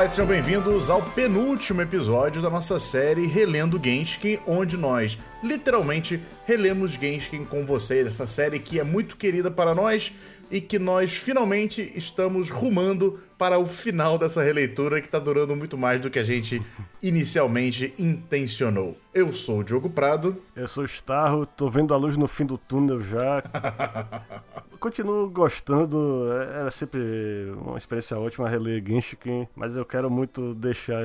Olá e sejam bem-vindos ao penúltimo episódio da nossa série Relendo Genshin, onde nós literalmente relemos Genshin com vocês, essa série que é muito querida para nós e que nós finalmente estamos rumando para o final dessa releitura que está durando muito mais do que a gente inicialmente intencionou. Eu sou o Diogo Prado. Eu sou o Starro, tô vendo a luz no fim do túnel já. Continuo gostando, é, era sempre uma experiência ótima reler Genshin, mas eu quero muito deixar,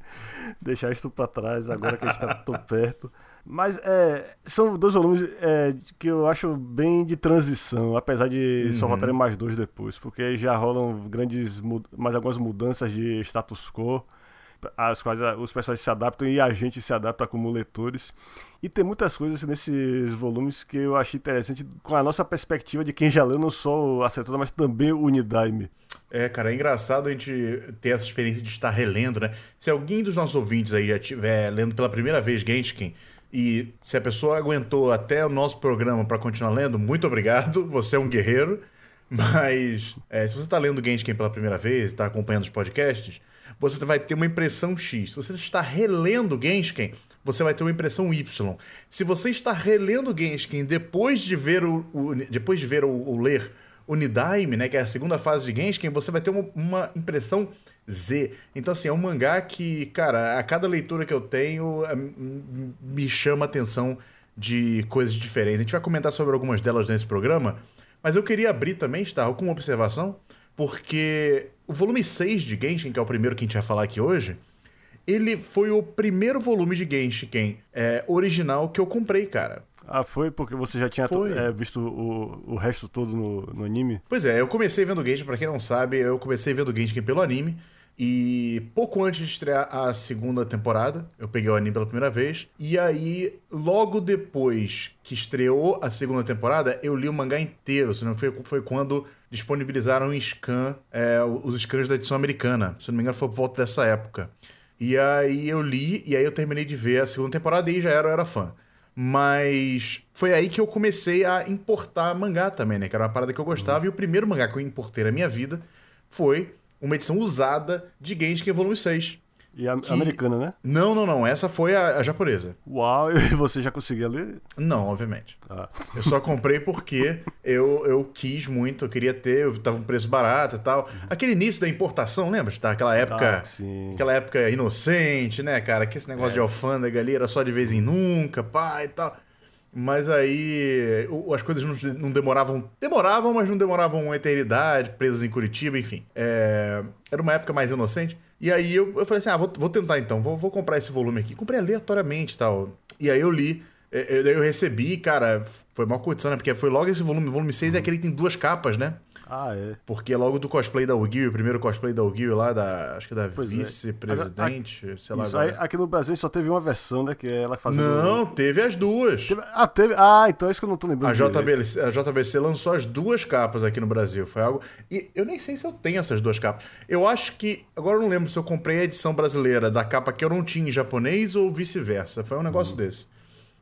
deixar isso para trás agora que a gente tá tão perto. Mas é, são dois volumes é, que eu acho bem de transição, apesar de uhum. só voltarem mais dois depois, porque já rolam grandes mais algumas mudanças de status quo, as quais os personagens se adaptam e a gente se adapta como leitores. E tem muitas coisas nesses volumes que eu achei interessante com a nossa perspectiva de quem já leu não só a Setora, mas também o Unidaime. É, cara, é engraçado a gente ter essa experiência de estar relendo, né? Se alguém dos nossos ouvintes aí já estiver lendo pela primeira vez Genshin, e se a pessoa aguentou até o nosso programa para continuar lendo, muito obrigado, você é um guerreiro. Mas é, se você está lendo Genshin pela primeira vez, está acompanhando os podcasts, você vai ter uma impressão X. Se você está relendo Genshin, você vai ter uma impressão Y. Se você está relendo Genshin depois de ver o, o depois de ver ou ler Unidaime, né, que é a segunda fase de Genshin, você vai ter uma, uma, impressão Z. Então, assim, é um mangá que, cara, a cada leitura que eu tenho é, me chama a atenção de coisas diferentes. A gente vai comentar sobre algumas delas nesse programa, mas eu queria abrir também, Starro, com uma observação, porque o volume 6 de Genshin, que é o primeiro que a gente vai falar aqui hoje, ele foi o primeiro volume de Genshin é, original que eu comprei, cara. Ah, foi porque você já tinha é, visto o, o resto todo no, no anime? Pois é, eu comecei vendo Genshin, pra quem não sabe, eu comecei vendo Genshin pelo anime. E pouco antes de estrear a segunda temporada, eu peguei o anime pela primeira vez. E aí, logo depois que estreou a segunda temporada, eu li o mangá inteiro. Se não foi, foi quando disponibilizaram em scan, é, os scans da edição americana. Se não me engano, foi por volta dessa época. E aí eu li, e aí eu terminei de ver a segunda temporada e já era, eu era fã. Mas foi aí que eu comecei a importar mangá também, né? Que era uma parada que eu gostava. Uhum. E o primeiro mangá que eu importei na minha vida foi uma edição usada de Genshin Volume 6. E a que... americana, né? Não, não, não. Essa foi a, a, japonesa. Uau, e você já conseguia ler? Não, obviamente. Ah. Eu só comprei porque eu, eu quis muito, eu queria ter, eu tava um preço barato e tal. Aquele início da importação, lembra? Tá? Aquela época. Ah. Aquela época inocente, né, cara? Que esse negócio é. de alfândega ali era só de vez em nunca, pá e tal. Mas aí as coisas não, não, demoravam. Demoravam, mas não demoravam uma eternidade, presas em Curitiba, enfim. É, era uma época mais inocente. E aí eu, eu falei assim: ah, vou, vou tentar então, vou, vou comprar esse volume aqui. Comprei aleatoriamente e tal. E aí eu li. Eu, eu recebi, cara, foi mal condição, né? Porque foi logo esse volume. O volume 6 é aquele que tem duas capas, né? Ah, é. Porque é logo do cosplay da Uguil, o primeiro cosplay da Uguil lá, da, acho que da é. vice-presidente, é. sei lá. Isso aí, aqui no Brasil só teve uma versão, né? Que é ela fazia. Não, teve as duas. Teve... Ah, teve. Ah, então é isso que eu não tô lembrando. A JBC, a JBC lançou as duas capas aqui no Brasil. Foi algo. E eu nem sei se eu tenho essas duas capas. Eu acho que. Agora eu não lembro se eu comprei a edição brasileira da capa que eu não tinha em japonês ou vice-versa. Foi um negócio uhum. desse.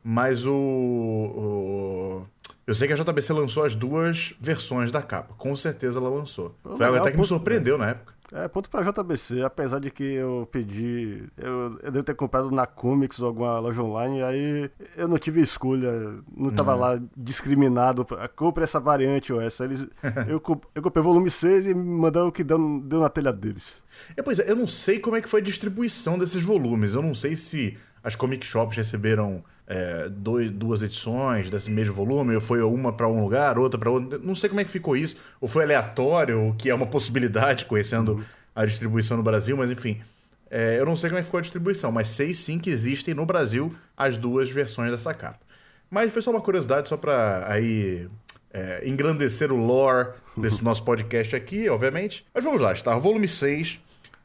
Mas o, o, Eu sei que a JBC lançou as duas versões da capa. Com certeza ela lançou. Pô, Foi algo até que me surpreendeu na época. É, ponto pra JBC, apesar de que eu pedi. Eu, eu devo ter comprado na Comics ou alguma loja online, aí eu não tive escolha, não tava uhum. lá discriminado. Compre essa variante ou essa. Eles, eu, eu comprei volume 6 e me mandaram o que deu, deu na telha deles. É, pois é, eu não sei como é que foi a distribuição desses volumes. Eu não sei se as comic shops receberam é, dois, duas edições desse mesmo volume, ou foi uma para um lugar, outra para outro. Não sei como é que ficou isso, ou foi aleatório, o que é uma possibilidade, conhecendo a distribuição no Brasil, mas enfim. É, eu não sei como é que ficou a distribuição, mas sei sim que existem no Brasil as duas versões dessa capa. Mas foi só uma curiosidade, só para aí é, engrandecer o lore desse nosso podcast aqui, obviamente. Mas vamos lá, está volume 6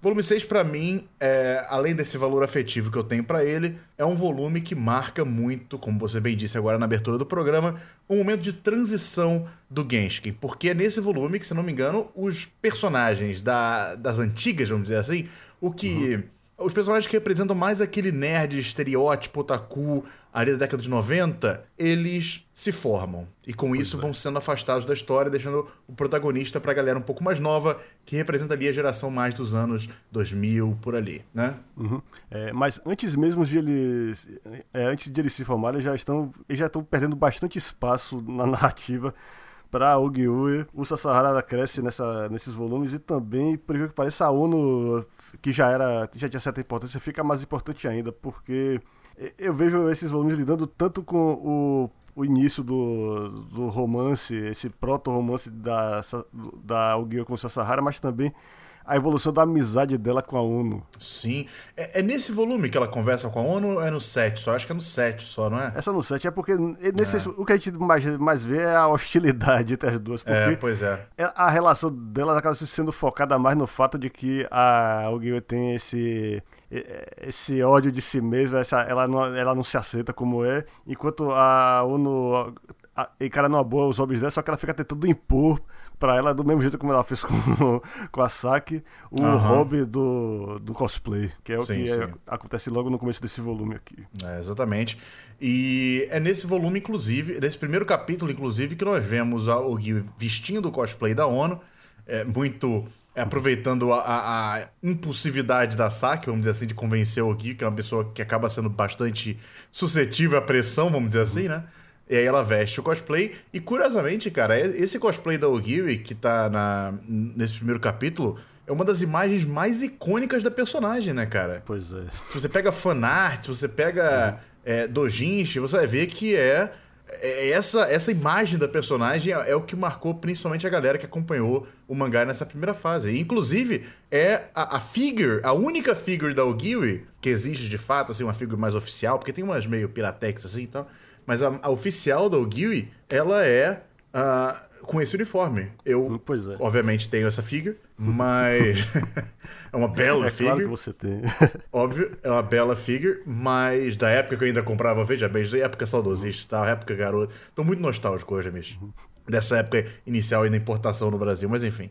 Volume 6, para mim, é, além desse valor afetivo que eu tenho para ele, é um volume que marca muito, como você bem disse agora na abertura do programa, um momento de transição do Genshin. Porque é nesse volume que, se não me engano, os personagens da, das antigas, vamos dizer assim, o que. Uhum os personagens que representam mais aquele nerd, estereótipo, otaku, ali da década de 90, eles se formam. E com pois isso é. vão sendo afastados da história, deixando o protagonista pra galera um pouco mais nova, que representa ali a geração mais dos anos 2000, por ali, né? Uhum. É, mas antes mesmo de eles, é, antes de eles se formarem, já estão, eles já estão perdendo bastante espaço na narrativa para Ogiue. O Sahara cresce nessa, nesses volumes e também, por que pareça, a ONU, que já era já tinha certa importância, fica mais importante ainda, porque eu vejo esses volumes lidando tanto com o, o início do, do romance, esse proto-romance da, da Ogiue com o Sahara, mas também a evolução da amizade dela com a ONU. Sim. É, é, nesse volume que ela conversa com a ONU ou é no 7 só? Acho que é no 7 só, não é? Essa no 7 é porque nesse, é. o que a gente mais, mais vê é a hostilidade entre as duas. Porque é, pois é. é a relação dela acaba sendo focada mais no fato de que a Ogiyo tem esse esse ódio de si mesma, essa, ela, não, ela não se aceita como é, enquanto a ONU encara numa boa os hobbies dela, só que ela fica tentando impor pra ela do mesmo jeito como ela fez com, com a Saki, o uhum. hobby do, do cosplay, que é o sim, que é, acontece logo no começo desse volume aqui. É, exatamente. E é nesse volume, inclusive, nesse primeiro capítulo, inclusive, que nós vemos o Gui vestindo o cosplay da ONU, é, muito é, aproveitando a, a, impulsividade da Saki, vamos dizer assim, de convencer o Gui, que é uma pessoa que acaba sendo bastante suscetível à pressão, vamos dizer assim, né? E aí ela veste o cosplay. E curiosamente, cara, esse cosplay da Ogiwi, que tá na, nesse primeiro capítulo, é uma das imagens mais icônicas da personagem, né, cara? Pois é. Se você pega fanart, se você pega é. É, dojinshi, você vai ver que é, é, essa, essa imagem da personagem é, é, o que marcou principalmente a galera que acompanhou o mangá nessa primeira fase. E, inclusive, é a, a figure, a única figure da Ogiwi que existe de fato, assim, uma figure mais oficial, porque tem umas meio piratex assim e tal mas a, a oficial da Ogiwi, ela é uh, com esse uniforme. Eu, hum, é. obviamente, tenho essa figure, mas. é uma bela é figure. Claro que você tem. Óbvio, é uma bela figure, mas da época que eu ainda comprava, veja bem, da época saudosista, tá? época garoto. Tô muito nostálgico hoje, Amish. Dessa época inicial aí da importação no Brasil, mas enfim.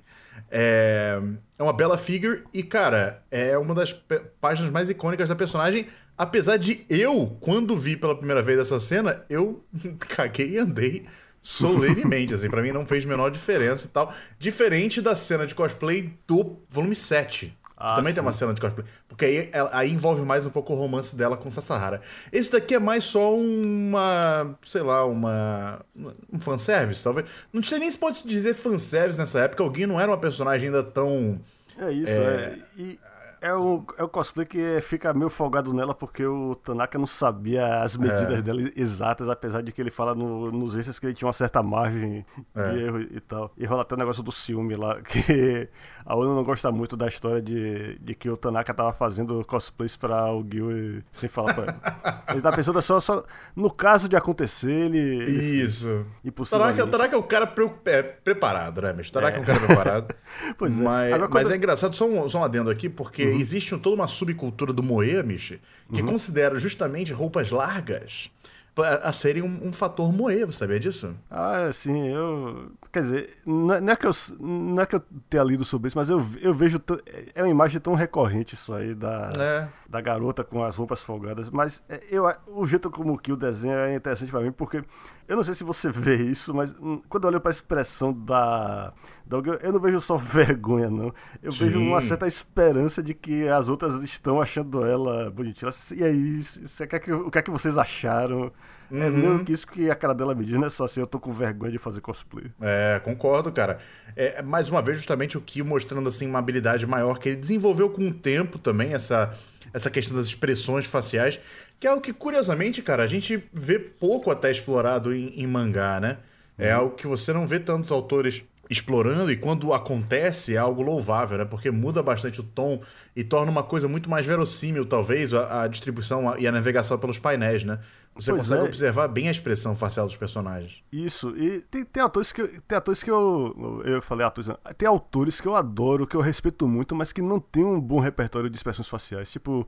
É, é uma bela figure e, cara, é uma das páginas mais icônicas da personagem. Apesar de eu, quando vi pela primeira vez essa cena, eu caguei e andei solenemente, assim, pra mim não fez a menor diferença e tal. Diferente da cena de cosplay do volume 7. Ah, também sim. tem uma cena de cosplay. Porque aí, aí envolve mais um pouco o romance dela com Sasahara. Esse daqui é mais só uma. sei lá, uma. um fanservice, talvez. Não tinha nem se pode dizer fanservice nessa época. Alguém não era uma personagem ainda tão. É isso, é. é. E é o, é o cosplay que fica meio folgado nela porque o Tanaka não sabia as medidas é. dela exatas, apesar de que ele fala no, nos extras que ele tinha uma certa margem é. de erro e tal. E rola até o negócio do ciúme lá, que a Ono não gosta muito da história de, de que o Tanaka tava fazendo cosplays pra o Gil sem falar pra ele. Ele tá pensando só, só no caso de acontecer, ele. Isso. Tanaka, o Tanaka é um cara pre é, preparado, né, bicho? Tanaka é. é um cara preparado. pois é. Mas, Agora, mas é engraçado, só um, só um adendo aqui, porque uhum. Existe toda uma subcultura do Moe, Michi, que uhum. considera justamente roupas largas a serem um, um, fator moe, você sabia disso? Ah, sim, eu. Quer dizer, não é, é que eu, não é que eu tenha lido sobre isso, mas eu, eu vejo. É uma imagem tão recorrente isso aí da, é. da garota com as roupas folgadas, mas é, eu, o jeito como que o desenho é interessante pra mim, porque eu não sei se você vê isso, mas hum, quando eu olho pra expressão da, da eu não vejo só vergonha, não. Eu Sim. vejo uma certa esperança de que as outras estão achando ela bonitinha. E aí, você quer que, o que é que vocês acharam? É uhum. É meio que isso que a cara dela me diz, não é só assim, eu tô com vergonha de fazer cosplay. É, concordo, cara. É, mais uma vez, justamente o Ki mostrando assim uma habilidade maior que ele desenvolveu com o tempo também, essa, essa questão das expressões faciais, que é algo que, curiosamente, cara, a gente vê pouco até explorado em, em mangá, né? É uhum. algo que você não vê tantos autores explorando e quando acontece é algo louvável, né? Porque muda bastante o tom e torna uma coisa muito mais verossímil, talvez, a, a distribuição e a navegação pelos painéis, né? Você pois consegue é. observar bem a expressão facial dos personagens. Isso, e tem, tem atores que tem atores que eu eu falei atores, tem autores que eu adoro, que eu respeito muito, mas que não tem um bom repertório de expressões faciais, tipo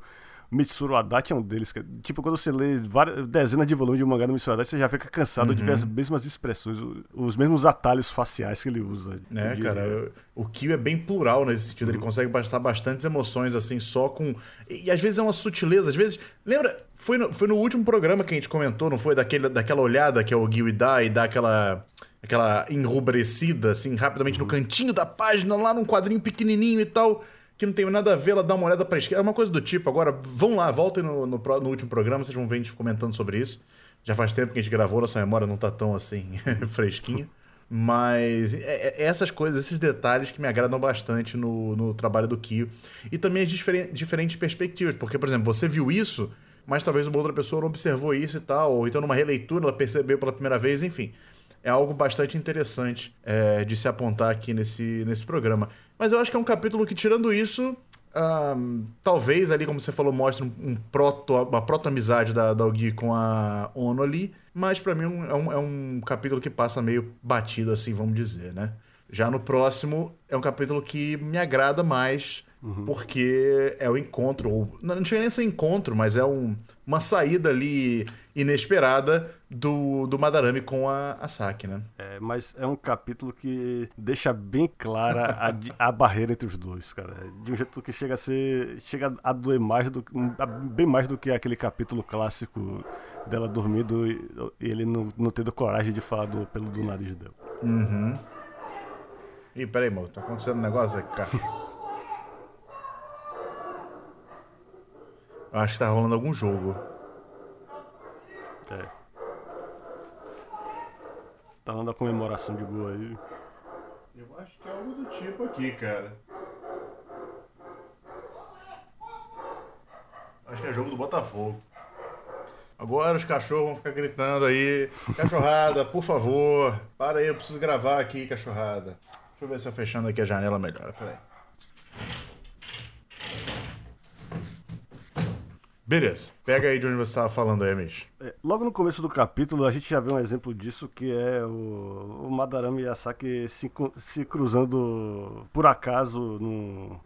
Mitsuru Adachi é um deles. Cara. Tipo, quando você lê várias, dezenas de volumes de um mangá do Mitsuru Adachi, você já fica cansado uhum. de ver as mesmas expressões, os mesmos atalhos faciais que ele usa. É, cara, o Kyo é bem plural nesse sentido. Uhum. Ele consegue passar bastantes emoções, assim, só com. E, às vezes é uma sutileza. Às vezes. Lembra? Foi no, foi no último programa que a gente comentou, não foi? Daquele, daquela olhada que é o Gil dá e dá aquela aquela enrubrecida, assim, rapidamente uhum. no cantinho da página, lá num quadrinho pequenininho e tal que não tem nada a ver, ela dá uma olhada pra esquerda. É uma coisa do tipo. Agora, vão lá, voltem no, no, no, último programa, vocês vão ver a gente comentando sobre isso. Já faz tempo que a gente gravou, nossa memória não tá tão assim fresquinha. Mas é, é, essas coisas, esses detalhes que me agradam bastante no, no trabalho do Kio. E também as diferen diferentes perspectivas. Porque, por exemplo, você viu isso, mas talvez uma outra pessoa não observou isso e tal. Ou então numa releitura ela percebeu pela primeira vez, enfim é algo bastante interessante é, de se apontar aqui nesse, nesse programa. Mas eu acho que é um capítulo que, tirando isso, um, talvez ali, como você falou, mostre um, um proto, uma proto-amizade da, da Ogi com a Ono ali. Mas para mim é um, é um capítulo que passa meio batido, assim, vamos dizer, né? Já no próximo, é um capítulo que me agrada mais, uhum. porque é o encontro, ou não chega nem a ser encontro, mas é um, uma saída ali inesperada do, do Madarame com a, a Saki, né? É, mas é um capítulo que deixa bem clara a, a barreira entre os dois, cara. De um jeito que chega a ser. chega a doer mais do bem mais do que aquele capítulo clássico dela dormindo e ele não, não tendo coragem de falar do pelo do nariz dela. Uhum. Ih, peraí, mano, tá acontecendo um negócio aqui, cara. acho que tá rolando algum jogo. É. Tá rolando a comemoração de gol aí. Eu acho que é algo do tipo aqui, cara. Acho que é jogo do Botafogo. Agora os cachorros vão ficar gritando aí. Cachorrada, por favor. Para aí, eu preciso gravar aqui, cachorrada. Deixa eu ver se eu fechando aqui a janela melhor. Peraí. Beleza. Pega aí de onde você estava falando aí, Amish. É, logo no começo do capítulo, a gente já vê um exemplo disso, que é o, o Madarame e a Saki se, se cruzando por acaso num...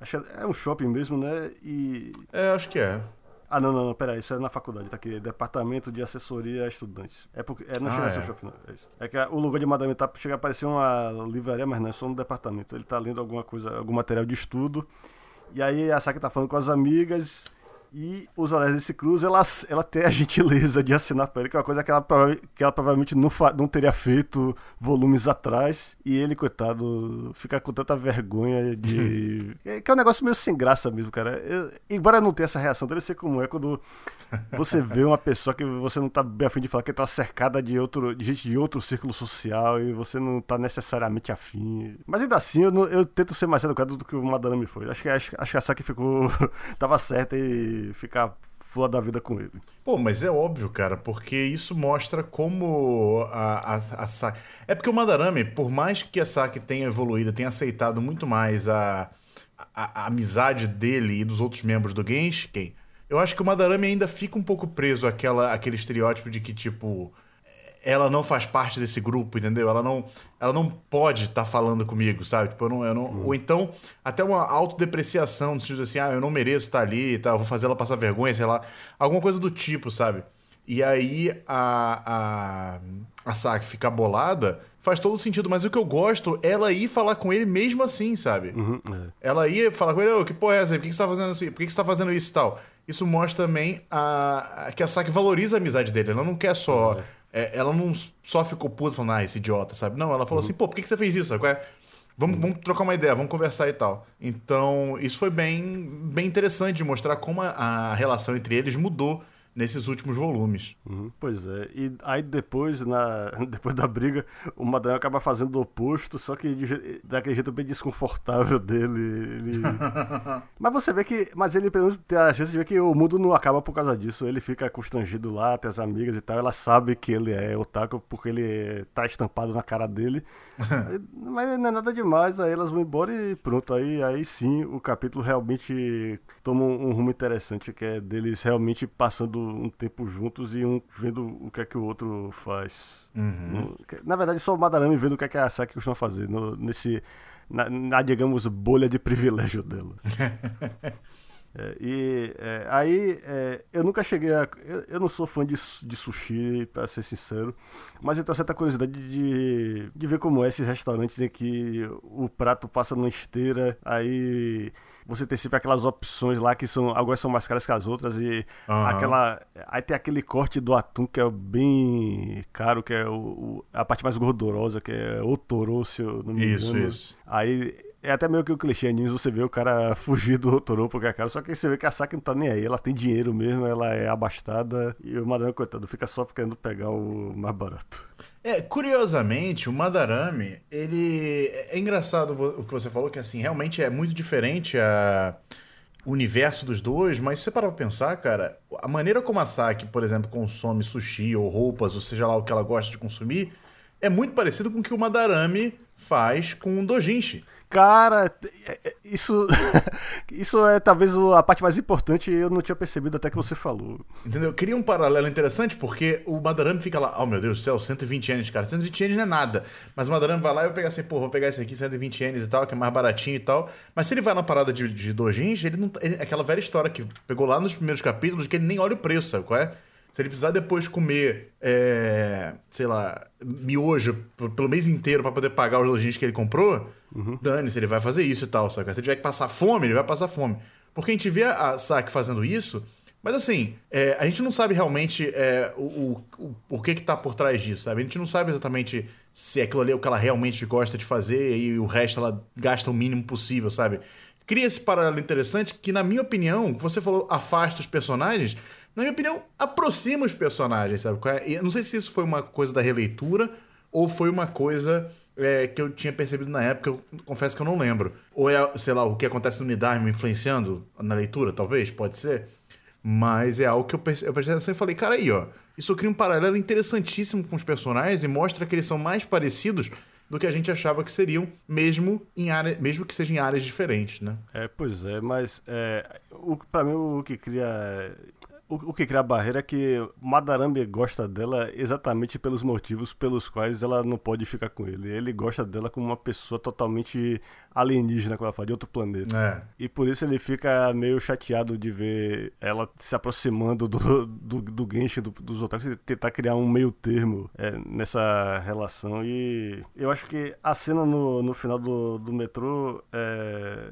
Acho é um shopping mesmo, né? E... É, acho que é. Ah, não, não, não, peraí, isso é na faculdade, tá aqui, Departamento de Assessoria a Estudantes. É porque, é, não ah, chega a ser é. shopping, não, é isso. É que o lugar de Madame tá, chega a parecer uma livraria, mas não, é só no departamento. Ele tá lendo alguma coisa, algum material de estudo, e aí a Saki tá falando com as amigas, e os olhares se cruzam, ela, ela tem a gentileza de assinar para ele, que é uma coisa que ela, que ela provavelmente não, não teria feito volumes atrás. E ele, coitado, fica com tanta vergonha de. que é um negócio meio sem graça mesmo, cara. Eu, embora não tenha essa reação, deve ser como é quando você vê uma pessoa que você não tá bem afim de falar, que tá cercada de, outro, de gente de outro círculo social e você não tá necessariamente afim. Mas ainda assim, eu, não, eu tento ser mais educado do que o Madame foi. Acho que, acho, acho que a Saki ficou. tava certa e ficar fula da vida com ele. Pô, mas é óbvio, cara, porque isso mostra como a, a, a Saki... É porque o Madarame, por mais que a Saki tenha evoluído, tenha aceitado muito mais a, a, a amizade dele e dos outros membros do Genshin, eu acho que o Madarame ainda fica um pouco preso àquela, àquele estereótipo de que, tipo ela não faz parte desse grupo, entendeu? Ela não, ela não pode estar tá falando comigo, sabe? Tipo, eu não, eu não, uhum. Ou então, até uma autodepreciação, no sentido assim, ah, eu não mereço estar ali e tal, vou fazer ela passar vergonha, sei lá. Alguma coisa do tipo, sabe? E aí a, a, a Saki ficar bolada faz todo sentido, mas o que eu gosto é ela ir falar com ele mesmo assim, sabe? Uhum, é. Ela ia falar com ele, ô, que porra é essa? Por que, que você tá fazendo assim? Por que, que você tá fazendo isso e tal? Isso mostra também a, a, que a Saki valoriza a amizade dele. Ela não quer só. Uhum é, ela não só ficou puta falando, ah, esse idiota, sabe? Não, ela falou uhum. assim, pô, por que, que você fez isso? Sabe? É, vamos, uhum. vamos trocar uma ideia, vamos conversar e tal. Então, isso foi bem, bem interessante de mostrar como a, a relação entre eles mudou nesses últimos volumes. Uhum, pois é. E aí depois, na, depois da briga, o Madrão acaba fazendo o oposto, só que de, daquele jeito bem desconfortável dele. Ele... mas você vê que. Mas ele pelo menos tem a chance de ver que o mundo não acaba por causa disso. Ele fica constrangido lá, tem as amigas e tal. Ela sabe que ele é otaku porque ele tá estampado na cara dele. mas não é nada demais. Aí elas vão embora e pronto. Aí, aí sim o capítulo realmente toma um rumo interessante, que é deles realmente passando um tempo juntos e um vendo o que é que o outro faz. Uhum. Na verdade, só o Madarame vendo o que é que a Saki costuma fazer, no, nesse, na, na, digamos, bolha de privilégio dela. É, e é, aí é, eu nunca cheguei a. Eu, eu, não sou fã de, de sushi, para ser sincero, mas eu tenho certa curiosidade de, de ver como é esses restaurantes em que o prato passa numa esteira, aí você tem sempre aquelas opções lá que são algumas são mais caras que as outras e uhum. aquela aí tem aquele corte do atum que é bem caro que é o, o a parte mais gordurosa que é o toro se eu não me engano. Isso, isso. Aí é até meio que o clichê você vê o cara fugir do Toro porque é caro, só que você vê que a Saki não tá nem aí, ela tem dinheiro mesmo, ela é abastada e o Madarame, coitado, fica só querendo pegar o mais barato. É, curiosamente, o Madarame, ele. É engraçado o que você falou, que assim, realmente é muito diferente a o universo dos dois, mas se você parar pra pensar, cara, a maneira como a Saki, por exemplo, consome sushi ou roupas, ou seja lá o que ela gosta de consumir, é muito parecido com o que o Madarame faz com o Dojinshi. Cara, é, é, isso, isso é talvez a parte mais importante e eu não tinha percebido até que você falou. Entendeu? Queria um paralelo interessante porque o Madarame fica lá, oh meu Deus do céu, 120 ienes, cara. 120 ienes não é nada. Mas o Madarame vai lá e eu pego assim, pô, vou pegar esse aqui, 120 ienes e tal, que é mais baratinho e tal. Mas se ele vai na parada de, de dojins, ele não. Ele, aquela velha história que pegou lá nos primeiros capítulos que ele nem olha o preço, sabe qual é? Se ele precisar depois comer, é, sei lá, miojo pelo mês inteiro para poder pagar os lojinhos que ele comprou, uhum. dane-se, ele vai fazer isso e tal, sabe? Se ele tiver que passar fome, ele vai passar fome. Porque a gente vê a Saki fazendo isso, mas assim, é, a gente não sabe realmente é, o, o, o que que tá por trás disso, sabe? A gente não sabe exatamente se aquilo ali é o que ela realmente gosta de fazer e o resto ela gasta o mínimo possível, sabe? Cria esse paralelo interessante que, na minha opinião, você falou afasta os personagens, na minha opinião, aproxima os personagens, sabe? É? Eu não sei se isso foi uma coisa da releitura ou foi uma coisa é, que eu tinha percebido na época, eu confesso que eu não lembro. Ou é, sei lá, o que acontece no Nidarme me influenciando na leitura, talvez, pode ser. Mas é algo que eu, perce... eu prestei atenção e falei, cara, aí, ó, isso cria um paralelo interessantíssimo com os personagens e mostra que eles são mais parecidos do que a gente achava que seriam, mesmo em área, mesmo que sejam em áreas diferentes, né? É, pois é, mas é, o, para mim o que cria o, o, que cria a barreira é que Madarambe gosta dela exatamente pelos motivos pelos quais ela não pode ficar com ele. Ele gosta dela como uma pessoa totalmente alienígena, como ela fala, de outro planeta. É. E por isso ele fica meio chateado de ver ela se aproximando do, do, do Genshin, do, dos otakus, e tentar criar um meio termo é, nessa relação. E eu acho que a cena no, no final do, do metrô é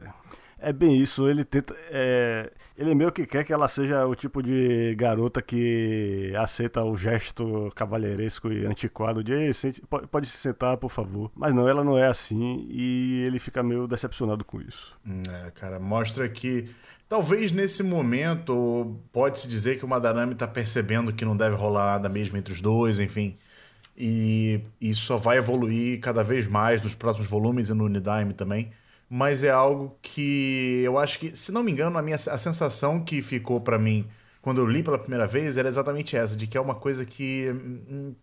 é bem isso, ele tenta. É, ele meio que quer que ela seja o tipo de garota que aceita o gesto cavalheiresco e antiquado de sente, pode, se sentar, por favor. Mas não, ela não é assim e ele fica meio decepcionado com isso. Hum, é, cara, mostra que. Talvez nesse momento pode-se dizer que o Madarame tá percebendo que não deve rolar nada mesmo entre os dois, enfim. E isso só vai evoluir cada vez mais nos próximos volumes e no Unidime também mas é algo que eu acho que, se não me engano, a, minha, a sensação que ficou para mim quando eu li pela primeira vez era exatamente essa, de que é uma coisa que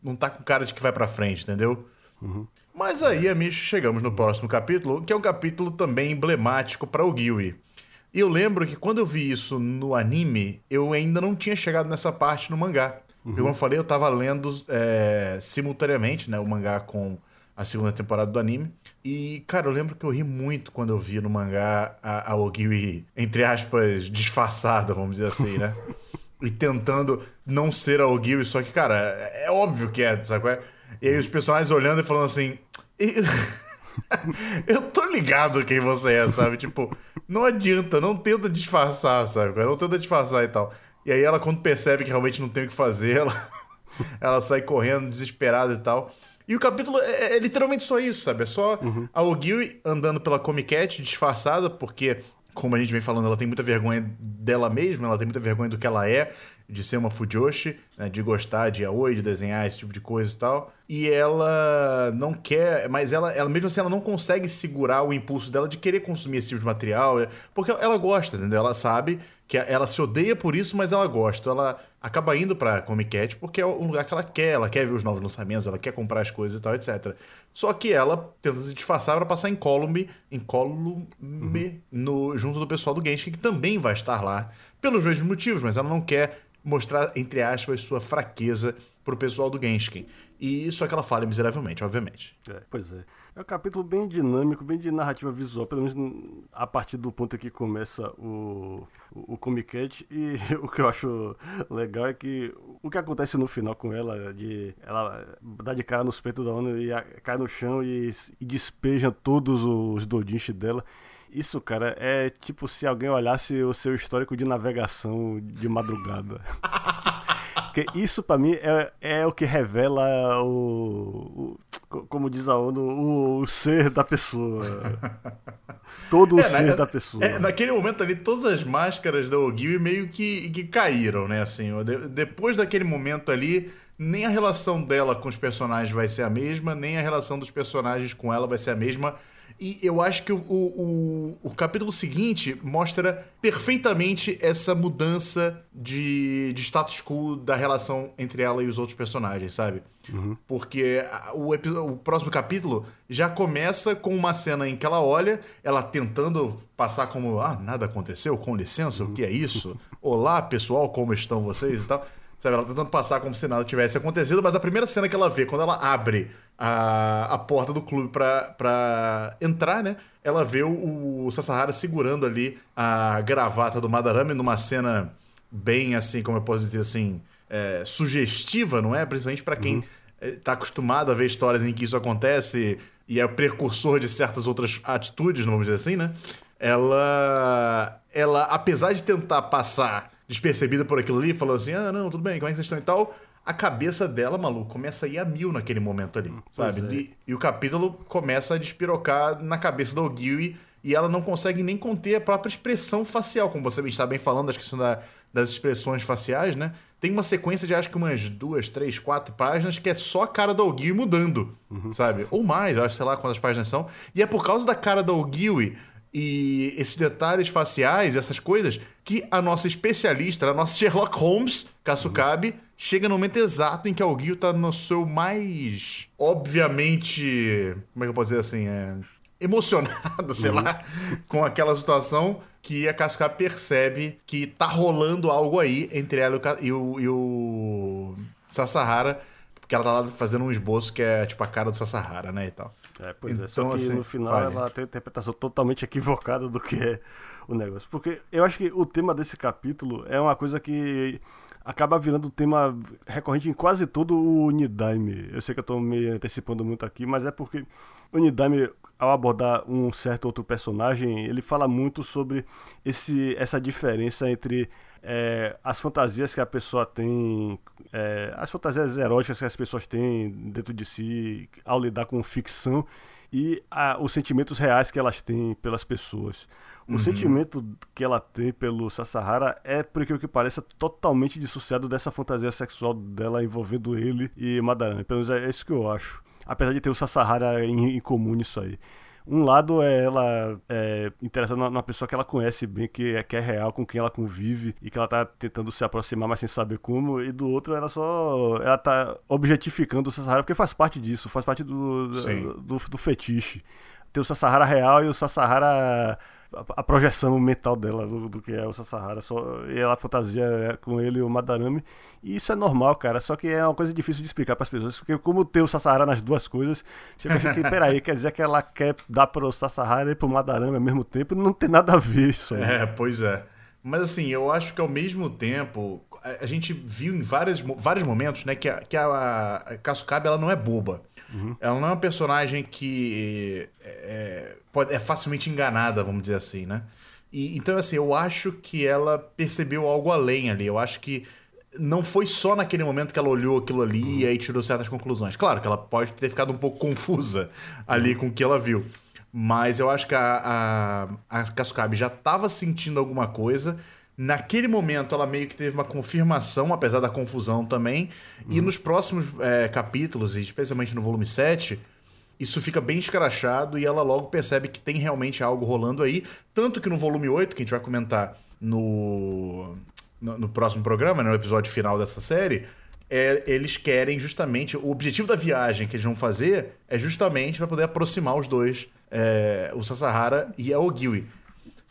não tá com cara de que vai para frente, entendeu? Uhum. Mas aí, amigos, chegamos no próximo capítulo, que é um capítulo também emblemático para o Gui. E eu lembro que quando eu vi isso no anime, eu ainda não tinha chegado nessa parte no mangá. Uhum. Como eu falei, eu tava lendo é, simultaneamente né, o mangá com a segunda temporada do anime. E, cara, eu lembro que eu ri muito quando eu vi no mangá a, a Ogiwi, entre aspas, disfarçada, vamos dizer assim, né? e tentando não ser a Ogiwi, só que, cara, é óbvio que é, sabe? É? E aí os personagens olhando e falando assim. eu tô ligado quem você é, sabe? Tipo, não adianta, não tenta disfarçar, sabe? Não tenta disfarçar e tal. E aí ela, quando percebe que realmente não tem o que fazer, ela, ela sai correndo, desesperada e tal. E o capítulo é, é, é, literalmente só isso, sabe? É só uhum. a Ogiwi andando pela Comic Cat disfarçada, porque, como a gente vem falando, ela tem muita vergonha dela mesma, ela tem muita vergonha do que ela é, de ser uma Fujoshi, né? de gostar de aoi, de desenhar esse tipo de coisa e tal. E ela não quer, mas ela, ela mesmo assim, ela não consegue segurar o impulso dela de querer consumir esse tipo de material, porque ela gosta, entendeu? Ela sabe que ela se odeia por isso, mas ela gosta. Ela acaba indo pra Comic Cat porque é um lugar que ela quer, ela quer ver os novos lançamentos, ela quer comprar as coisas e tal, etc. Só que ela tenta se disfarçar para passar em Column, em Column uhum. no, junto do pessoal do Genshin, que também vai estar lá, pelos mesmos motivos, mas ela não quer mostrar, entre aspas, sua fraqueza pro pessoal do Genshin. E isso é que ela fala miseravelmente, obviamente. É, pois é. É um capítulo bem dinâmico, bem de narrativa visual, pelo menos a partir do ponto que começa o, o, o E o que eu acho legal é que o que acontece no final com ela, de ela dá de cara nos peitos da ONU e a, cai no chão e, e despeja todos os dodinches dela. Isso, cara, é tipo se alguém olhasse o seu histórico de navegação de madrugada. Porque isso para mim é, é o que revela o, o como diz a ONU, o, o ser da pessoa. Todo o é, ser na, da pessoa. É, naquele momento ali, todas as máscaras da Ogiwi meio que, que caíram, né? Assim, de, depois daquele momento ali, nem a relação dela com os personagens vai ser a mesma, nem a relação dos personagens com ela vai ser a mesma e eu acho que o, o, o, capítulo seguinte mostra perfeitamente essa mudança de, de status quo da relação entre ela e os outros personagens, sabe? Uhum. Porque o, o próximo capítulo já começa com uma cena em que ela olha, ela tentando passar como: ah, nada aconteceu, com licença, uhum. o que é isso? Olá, pessoal, como estão vocês e tal. Sabe, ela tentando passar como se nada tivesse acontecido, mas a primeira cena que ela vê, quando ela abre a, a porta do clube pra, pra entrar, né? Ela vê o, o Sasahara segurando ali a gravata do Madarame numa cena bem assim, como eu posso dizer assim, é, sugestiva, não é? Principalmente para quem uhum. É, tá acostumado a ver histórias em que isso acontece e é precursor de certas outras atitudes, vamos dizer assim, né? Ela, ela apesar de tentar passar despercebida por aquilo ali, falando assim: ah, não, tudo bem, como é que vocês estão e tal. A cabeça dela, maluco, começa a ir a mil naquele momento ali, sabe? É. De, e o capítulo começa a despirocar na cabeça da Ogiwi e ela não consegue nem conter a própria expressão facial, como você está bem falando, acho que da, das expressões faciais, né? Tem uma sequência de acho que umas duas, três, quatro páginas que é só a cara da Ogiwi mudando, uhum. sabe? Ou mais, acho, sei lá quantas páginas são. E é por causa da cara da Ogiwi e esses detalhes faciais, essas coisas, que a nossa especialista, a nossa Sherlock Holmes, Kasukabe, uhum. chega no momento exato em que o Gil tá no seu mais, obviamente, como é que eu posso dizer assim, é, emocionado, sei uhum. lá, com aquela situação que a Kasukabe percebe que tá rolando algo aí entre ela e o, e o Sasahara, porque ela tá lá fazendo um esboço que é tipo a cara do Sasahara, né, e tal. É, pois então, é. Só então, que assim, no final ela tem uma interpretação totalmente equivocada do que é o negócio. Porque eu acho que o tema desse capítulo é uma coisa que acaba virando tema recorrente em quase todo o Nidaime. Eu sei que eu estou me antecipando muito aqui, mas é porque o Nidaime, ao abordar um certo outro personagem, ele fala muito sobre esse, essa diferença entre é, as fantasias que a pessoa tem, é, as fantasias eróticas que as pessoas têm dentro de si ao lidar com ficção e a, os sentimentos reais que elas têm pelas pessoas. O uhum. sentimento que ela tem pelo Sasahara é, por aquilo que pareça, totalmente dissociado dessa fantasia sexual dela envolvendo ele e Madarame. Pelo menos é isso que eu acho. Apesar de ter o Sasahara em, em comum nisso aí. Um lado é ela é, interessada numa pessoa que ela conhece bem, que é, que é real, com quem ela convive e que ela tá tentando se aproximar, mas sem saber como. E do outro, ela só. Ela tá objetificando o Sassahara, porque faz parte disso, faz parte do, do, do, do fetiche. Tem o Sassahara real e o Sassahara a, projeção mental dela do, do, que é o Sasahara. Só, e ela fantasia com ele o Madarame. E isso é normal, cara. Só que é uma coisa difícil de explicar para as pessoas. Porque, como tem o Sasahara nas duas coisas, você acha que, peraí, quer dizer que ela quer dar para o Sasahara e para o Madarame ao mesmo tempo? Não tem nada a ver isso. É, pois é. Mas assim, eu acho que ao mesmo tempo, a, gente viu em vários, vários momentos, né, que a, que a, a Kasukabe, ela não é boba. Uhum. Ela não é uma personagem que é, é, pode, é facilmente enganada, vamos dizer assim, né? E, então, assim, eu acho que ela percebeu algo além ali. Eu acho que não foi só naquele momento que ela olhou aquilo ali uhum. e aí tirou certas conclusões. Claro que ela pode ter ficado um pouco confusa ali uhum. com o que ela viu. Mas eu acho que a, a, a Kasukabe já estava sentindo alguma coisa. Naquele momento, ela meio que teve uma confirmação, apesar da confusão também. Uhum. E nos próximos é, capítulos, especialmente no volume 7, isso fica bem escrachado e ela logo percebe que tem realmente algo rolando aí. Tanto que no volume 8, que a gente vai comentar no, no, no próximo programa, né, no episódio final dessa série, é, eles querem justamente. O objetivo da viagem que eles vão fazer é justamente para poder aproximar os dois, é, o Sasahara e a Ogiwi.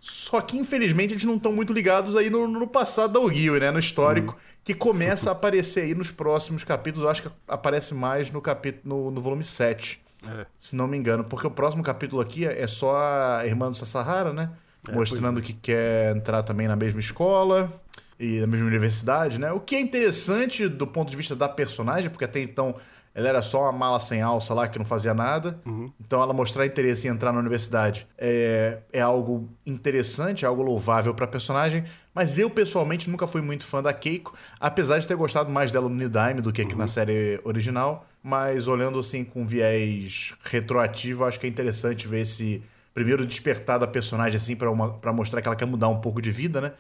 Só que, infelizmente, eles não estão muito ligados aí no, no passado da Ogiwe, né? No histórico, uhum. que começa a aparecer aí nos próximos capítulos. Eu acho que aparece mais no capítulo no, no volume 7. É. Se não me engano. Porque o próximo capítulo aqui é só a irmã do Sasahara, né? É, Mostrando é. que quer entrar também na mesma escola e na mesma universidade, né? O que é interessante do ponto de vista da personagem, porque até então ela era só uma mala sem alça lá que não fazia nada. Uhum. Então ela mostrar interesse em entrar na universidade é, é algo interessante, é algo louvável para a personagem. Mas eu pessoalmente nunca fui muito fã da Keiko, apesar de ter gostado mais dela no Nidaime do que aqui uhum. na série original. Mas olhando assim com viés retroativo, acho que é interessante ver esse primeiro despertar da personagem assim para mostrar que ela quer mudar um pouco de vida, né?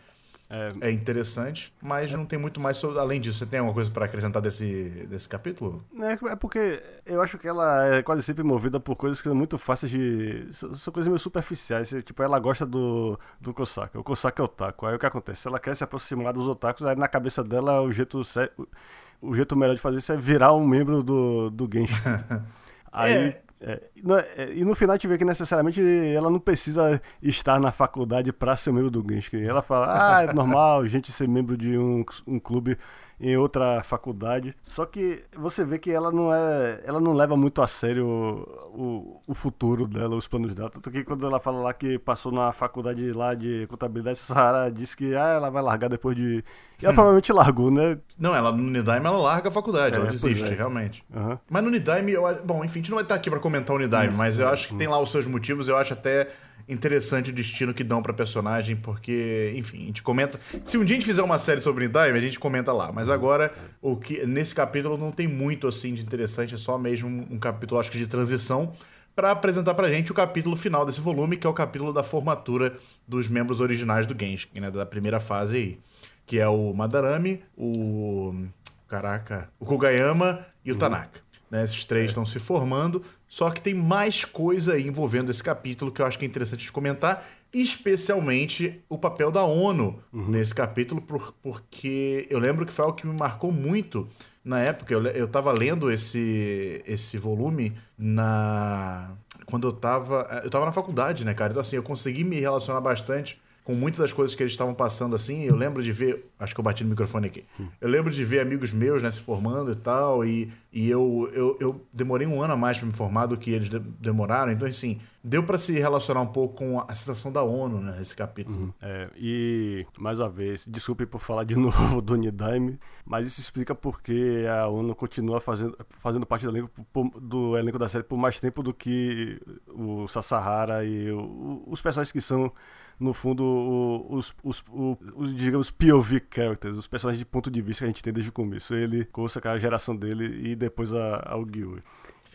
É, é interessante, mas não tem muito mais sobre, além disso. Você tem alguma coisa para acrescentar desse, desse capítulo? É, é porque eu acho que ela é quase sempre movida por coisas que são muito fáceis de. São coisas meio superficiais. Tipo, ela gosta do, do Kosaka. O Kosaka é otaku. Aí o que acontece? Ela quer se aproximar dos otakus, aí na cabeça dela o jeito, o jeito melhor de fazer isso é virar um membro do, do Genshin. aí. É é, e no final a gente vê que necessariamente ela não precisa estar na faculdade para ser membro do Genshin. Ela fala, ah, é normal gente ser membro de um, um clube em outra faculdade. Só que você vê que ela não é. Ela não leva muito a sério o, o futuro dela, os planos dela. Tanto que quando ela fala lá que passou na faculdade lá de contabilidade, Sahara disse que ah, ela vai largar depois de. E ela hum. provavelmente largou, né? Não, ela no Nidaime ela larga a faculdade, é, ela desiste, é. realmente. Uhum. Mas no Nidaime, eu, bom, enfim, a gente não vai estar aqui para comentar o Nidaime, Isso, mas eu é. acho que tem lá os seus motivos, eu acho até interessante o destino que dão pra personagem, porque, enfim, a gente comenta. Se um dia a gente fizer uma série sobre Time, a gente comenta lá. Mas agora, o que nesse capítulo não tem muito assim de interessante, é só mesmo um capítulo, acho que de transição, para apresentar pra gente o capítulo final desse volume, que é o capítulo da formatura dos membros originais do Genshin, né, da primeira fase aí. Que é o Madarame, o. Caraca, o Kogayama e o uhum. Tanaka. Né, esses três é. estão se formando. Só que tem mais coisa aí envolvendo esse capítulo que eu acho que é interessante de comentar, especialmente o papel da ONU uhum. nesse capítulo, por, porque eu lembro que foi algo que me marcou muito na época. Eu, eu tava lendo esse, esse volume na. Quando eu tava. Eu tava na faculdade, né, cara? Então, assim, eu consegui me relacionar bastante com muitas das coisas que eles estavam passando assim. Eu lembro de ver. Acho que eu bati no microfone aqui. Eu lembro de ver amigos meus né, se formando e tal. E, e eu, eu, eu demorei um ano a mais para me formar do que eles de, demoraram. Então, assim, deu para se relacionar um pouco com a sensação da ONU né, nesse capítulo. Uhum. É, e, mais uma vez, desculpe por falar de novo do Nidaime, mas isso explica porque a ONU continua fazendo, fazendo parte do elenco, do elenco da série por mais tempo do que o Sasahara e o, os personagens que são no fundo, os, os, os, os, digamos, POV characters, os personagens de ponto de vista que a gente tem desde o começo. Ele, com a geração dele e depois a, ao Gil.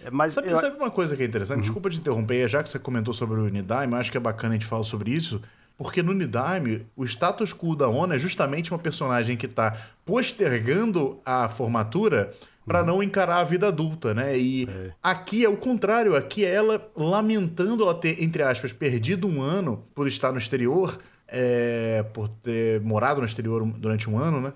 É, mas sabe, eu... sabe, uma coisa que é interessante? Uhum. Desculpa te interromper, já que você comentou sobre o Unidime, acho que é bacana a gente falar sobre isso. Porque no Unidime, o status quo da ONU é justamente uma personagem que está postergando a formatura para não encarar a vida adulta, né? E é. aqui é o contrário, aqui é ela lamentando ela ter, entre aspas, perdido um ano por estar no exterior, é, por ter morado no exterior durante um ano, né?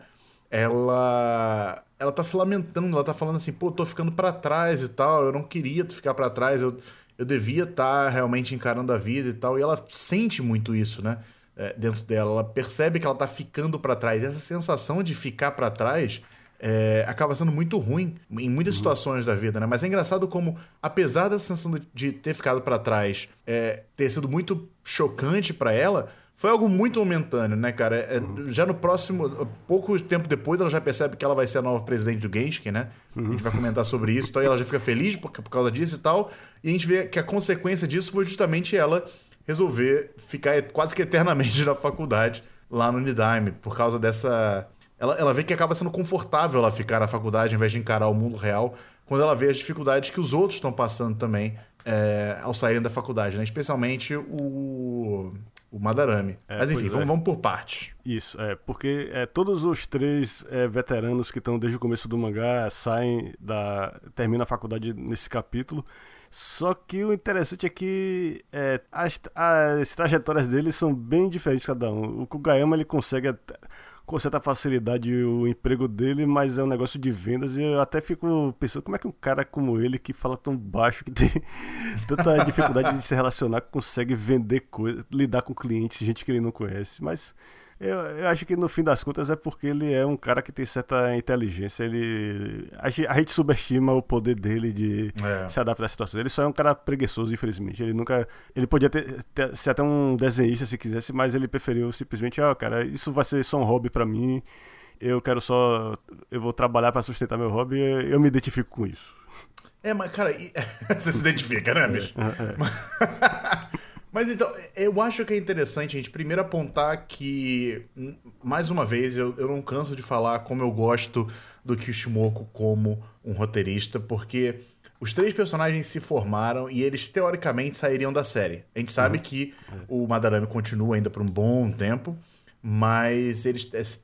Ela ela tá se lamentando, ela tá falando assim, pô, tô ficando para trás e tal, eu não queria ficar para trás, eu, eu devia estar tá realmente encarando a vida e tal, e ela sente muito isso, né? É, dentro dela, ela percebe que ela tá ficando para trás. Essa sensação de ficar para trás é, acaba sendo muito ruim em muitas uhum. situações da vida, né? Mas é engraçado como, apesar da sensação de ter ficado para trás é, ter sido muito chocante para ela, foi algo muito momentâneo, né, cara? É, uhum. Já no próximo, pouco tempo depois, ela já percebe que ela vai ser a nova presidente do Genshin, né? Uhum. A gente vai comentar sobre isso, então ela já fica feliz por, por causa disso e tal. E a gente vê que a consequência disso foi justamente ela resolver ficar quase que eternamente na faculdade lá no Nidaime, por causa dessa ela, ela vê que acaba sendo confortável ela ficar na faculdade ao invés de encarar o mundo real, quando ela vê as dificuldades que os outros estão passando também é, ao saírem da faculdade, né? Especialmente o, o Madarame. É, Mas enfim, vamos, é. vamos por parte. Isso, é, porque é, todos os três é, veteranos que estão desde o começo do mangá saem da. terminam a faculdade nesse capítulo. Só que o interessante é que é, as, as trajetórias deles são bem diferentes cada um. O Kugayama ele consegue com certa facilidade o emprego dele, mas é um negócio de vendas e eu até fico pensando como é que um cara como ele, que fala tão baixo, que tem tanta dificuldade de se relacionar, consegue vender coisas, lidar com clientes, gente que ele não conhece. Mas eu, eu, acho que no fim das contas é porque ele é um cara que tem certa inteligência. Ele, a, a gente subestima o poder dele de é. se adaptar à situação. Ele só é um cara preguiçoso, infelizmente. Ele nunca. Ele podia ter, ter, ser até um desenhista se quisesse, mas ele preferiu simplesmente, ó, oh, cara, isso vai ser só um hobby para mim. Eu quero só. Eu vou trabalhar para sustentar meu hobby. Eu me identifico com isso. É, mas, cara, você se identifica, né, bicho? É, é. Mas então, eu acho que é interessante a gente primeiro apontar que, mais uma vez, eu, eu não canso de falar como eu gosto do Kishimoku como um roteirista, porque os três personagens se formaram e eles teoricamente sairiam da série. A gente sabe uhum. que o Madarame continua ainda por um bom tempo, mas eles, esse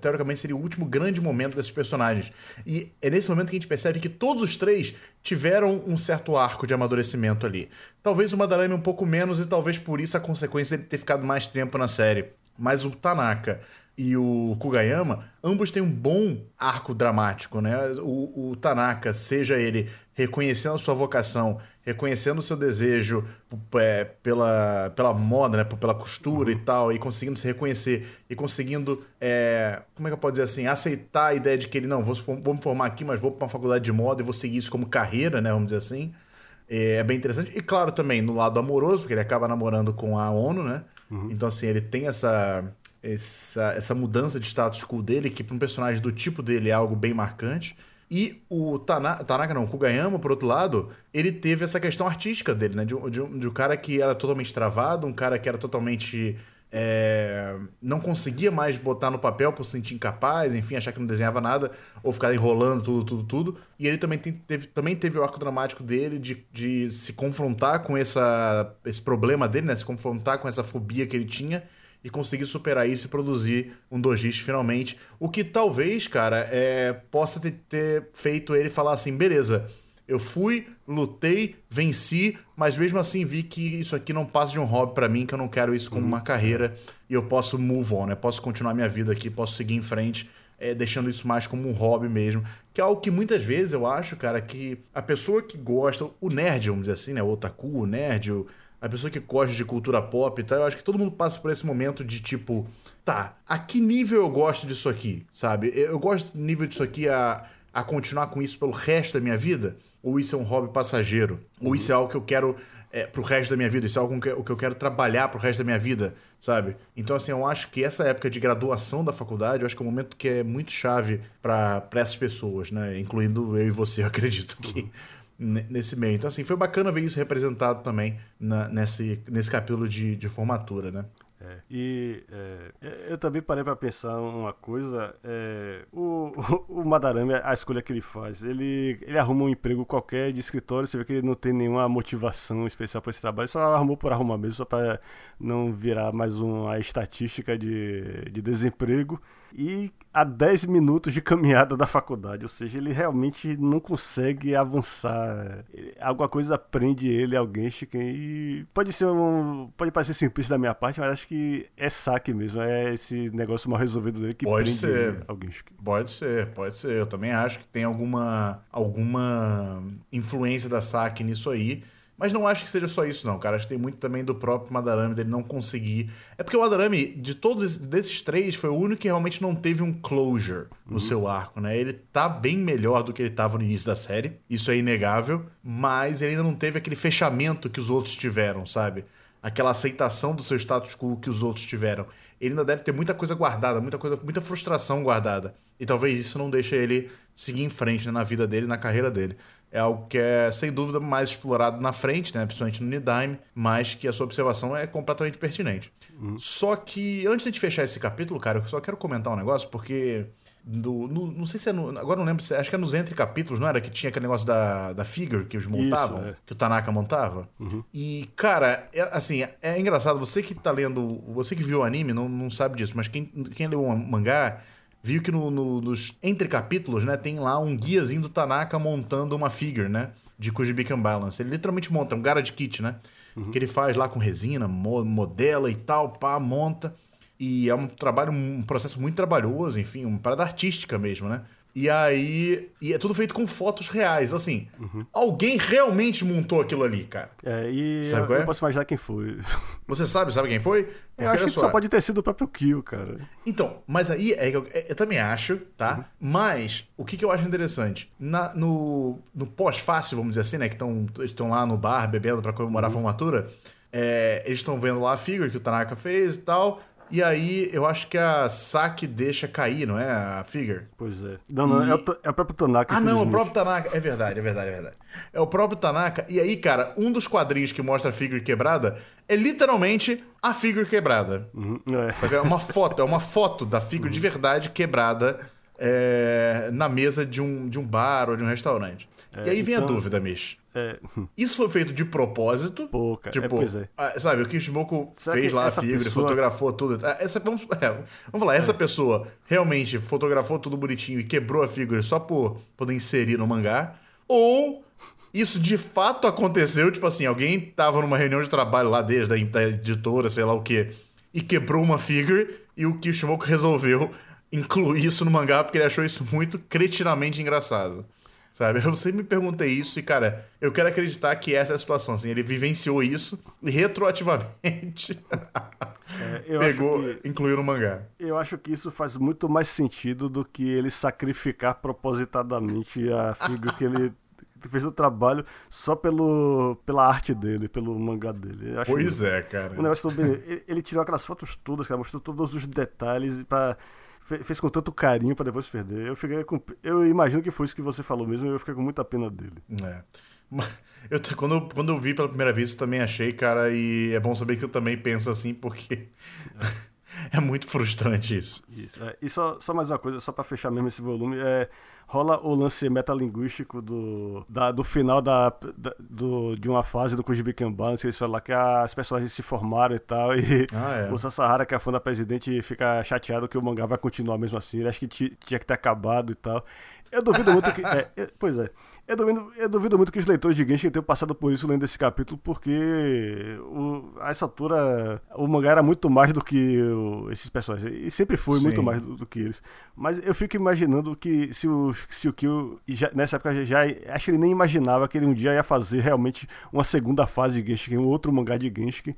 teoricamente seria o último grande momento desses personagens. E é nesse momento que a gente percebe que todos os três tiveram um certo arco de amadurecimento ali. Talvez o Madarame um pouco menos, e talvez por isso a consequência de ter ficado mais tempo na série. Mas o Tanaka e o Kugayama, ambos têm um bom arco dramático, né? O, o Tanaka, seja ele reconhecendo a sua vocação, reconhecendo o seu desejo é, pela, pela moda, né? pela costura uhum. e tal, e conseguindo se reconhecer e conseguindo, é, como é que eu posso dizer assim, aceitar a ideia de que ele, não, vou, vou me formar aqui, mas vou para uma faculdade de moda e vou seguir isso como carreira, né? Vamos dizer assim. É, é bem interessante. E claro, também no lado amoroso, porque ele acaba namorando com a ONU, né? Uhum. Então, assim, ele tem essa essa, essa mudança de status quo dele, que para um personagem do tipo dele é algo bem marcante. E o Tanaka, Tanaka não, o Kugayama, por outro lado, ele teve essa questão artística dele, né? De, de, de um cara que era totalmente travado, um cara que era totalmente. É, não conseguia mais botar no papel por se sentir incapaz, enfim, achar que não desenhava nada, ou ficar enrolando tudo, tudo, tudo. E ele também, teve, também teve o arco dramático dele de, de se confrontar com essa, esse problema dele, né? Se confrontar com essa fobia que ele tinha e conseguir superar isso e produzir um Dojist finalmente. O que talvez, cara, é, possa ter, ter feito ele falar assim: beleza, eu fui, lutei, venci, mas mesmo assim vi que isso aqui não passa de um hobby para mim, que eu não quero isso como uma carreira e eu posso move on, né? Posso continuar minha vida aqui, posso seguir em frente. É, deixando isso mais como um hobby mesmo. Que é algo que muitas vezes eu acho, cara, que a pessoa que gosta, o nerd, vamos dizer assim, né? O otaku, o nerd, o, a pessoa que gosta de cultura pop e tal, eu acho que todo mundo passa por esse momento de tipo, tá, a que nível eu gosto disso aqui, sabe? Eu gosto do nível disso aqui a, a continuar com isso pelo resto da minha vida? Ou isso é um hobby passageiro? Ou isso é algo que eu quero é, pro resto da minha vida? Isso é algo que, que eu quero trabalhar pro resto da minha vida, sabe? Então, assim, eu acho que essa época de graduação da faculdade, eu acho que é um momento que é muito chave para essas pessoas, né? Incluindo eu e você, eu acredito que. Uhum nesse meio. Então, assim, foi bacana ver isso representado também na, nesse, nesse capítulo de, de formatura, né? É, e é, eu também parei para pensar uma coisa. É, o, o, Madarame, a escolha que ele faz, ele, ele arruma um emprego qualquer de escritório, você vê que ele não tem nenhuma motivação especial para esse trabalho, só arrumou por arrumar mesmo, só para não virar mais uma estatística de, de desemprego e a 10 minutos de caminhada da faculdade, ou seja, ele realmente não consegue avançar. Alguma coisa prende ele ao Genshiken e pode ser um, pode parecer simplista da minha parte, mas acho que é saque mesmo, é esse negócio mal resolvido dele que pode prende ser. ao Genshiken. Pode ser, pode ser. Eu também acho que tem alguma alguma influência da saque nisso aí. Mas não acho que seja só isso, não, cara. Acho que tem muito também do próprio Madarame dele não conseguir. É porque o Madarame, de todos esses, desses três, foi o único que realmente não teve um closure no uhum. seu arco, né? Ele tá bem melhor do que ele tava no início da série. Isso é inegável. Mas ele ainda não teve aquele fechamento que os outros tiveram, sabe? Aquela aceitação do seu status quo que os outros tiveram. Ele ainda deve ter muita coisa guardada, muita coisa, muita frustração guardada. E talvez isso não deixe ele seguir em frente né, na vida dele, na carreira dele é algo que é, sem dúvida, mais explorado na frente, né? principalmente no Nidime, mas que a sua observação é completamente pertinente. Uhum. Só que, antes de fechar esse capítulo, cara, eu só quero comentar um negócio, porque. Do, no, não sei se é no, Agora não lembro se. Acho que é nos entre capítulos, não era? Que tinha aquele negócio da, da figure que eles montavam, Isso, é. que o Tanaka montava. Uhum. E, cara, é, assim, é engraçado. Você que tá lendo. Você que viu o anime não, não sabe disso, mas quem, quem leu o mangá viu que no, no, nos entre capítulos, né, tem lá um guiazinho do Tanaka montando uma figure, né, de Kujibikan Balance. Ele literalmente monta um garage kit, né, uhum. que ele faz lá com resina, modela e tal, pá, monta. E é um trabalho, um processo muito trabalhoso, enfim, uma parada artística mesmo, né? E aí. E é tudo feito com fotos reais. Assim, uhum. alguém realmente montou aquilo ali, cara. É, e sabe eu, é? eu posso imaginar quem foi. Você sabe, sabe quem foi? Porque eu acho que só. só pode ter sido o próprio Kill, cara. Então, mas aí é, eu, eu, também acho, tá? Uhum. Mas o que, que eu acho interessante? Na, no no pós-fácil, vamos dizer assim, né? Que estão lá no bar bebendo para comemorar uhum. a formatura. É, eles estão vendo lá a figure que o Tanaka fez e tal. E aí, eu acho que a Saki deixa cair, não é? A Figure. Pois é. Não, não, e... é, o, é, o, próprio Tanaka. Ah, não, é o próprio Tanaka. É verdade, é verdade, é verdade. É o próprio Tanaka. E aí, cara, um dos quadrinhos que mostra a Figure quebrada é literalmente a Figure quebrada. Uhum, é. é uma foto, é uma foto da Figure uhum. de verdade quebrada é, na mesa de um, de um bar ou de um restaurante. É, e aí vem então... a dúvida, Mish. É. Isso foi feito de propósito. Pô, cara. Tipo, é, pois é. Ah, sabe, o Kishimoku fez lá a figura, pessoa... fotografou tudo. Ah, essa, vamos, é, vamos falar, essa pessoa realmente fotografou tudo bonitinho e quebrou a figura só por poder inserir no mangá. Ou isso de fato aconteceu, tipo assim, alguém tava numa reunião de trabalho lá desde da editora, sei lá o quê, e quebrou uma figure e o Kishimoku resolveu incluir isso no mangá porque ele achou isso muito cretinamente engraçado. Sabe? Eu sempre me perguntei isso e, cara, eu quero acreditar que essa é a situação. Assim, ele vivenciou isso retroativamente é, pegou, que, incluiu no mangá. Eu acho que isso faz muito mais sentido do que ele sacrificar propositadamente a figura que ele fez o trabalho só pelo, pela arte dele, pelo mangá dele. pois é, cara. O negócio ele, ele, tirou aquelas fotos todas, cara, mostrou todos os detalhes para fez com tanto carinho para depois perder. Eu fiquei com, eu imagino que foi isso que você falou mesmo, e eu fiquei com muita pena dele. É. Eu, quando, eu, quando eu vi pela primeira vez, eu também achei, cara, e é bom saber que você também pensa assim, porque é, é muito frustrante isso. Isso. É. E só, só mais uma coisa, só para fechar mesmo esse volume, é rola o lance metalinguístico do, da, do final da, da, do, de uma fase do Kujibi Balance, eles falam lá que as personagens se formaram e tal, e ah, é. o Sasahara, que é fã da presidente, fica chateado que o mangá vai continuar mesmo assim, ele acha que tinha que ter acabado e tal. Eu duvido muito que... É, pois é. Eu duvido, eu duvido muito que os leitores de Genshin tenham passado por isso lendo esse capítulo, porque o, a essa altura o mangá era muito mais do que o, esses personagens. E sempre foi Sim. muito mais do, do, que eles. Mas eu fico imaginando que se o, se o Kyo, já, nessa época, já, acho que ele nem imaginava que ele um dia ia fazer realmente uma segunda fase de Genshin, um outro mangá de Genshin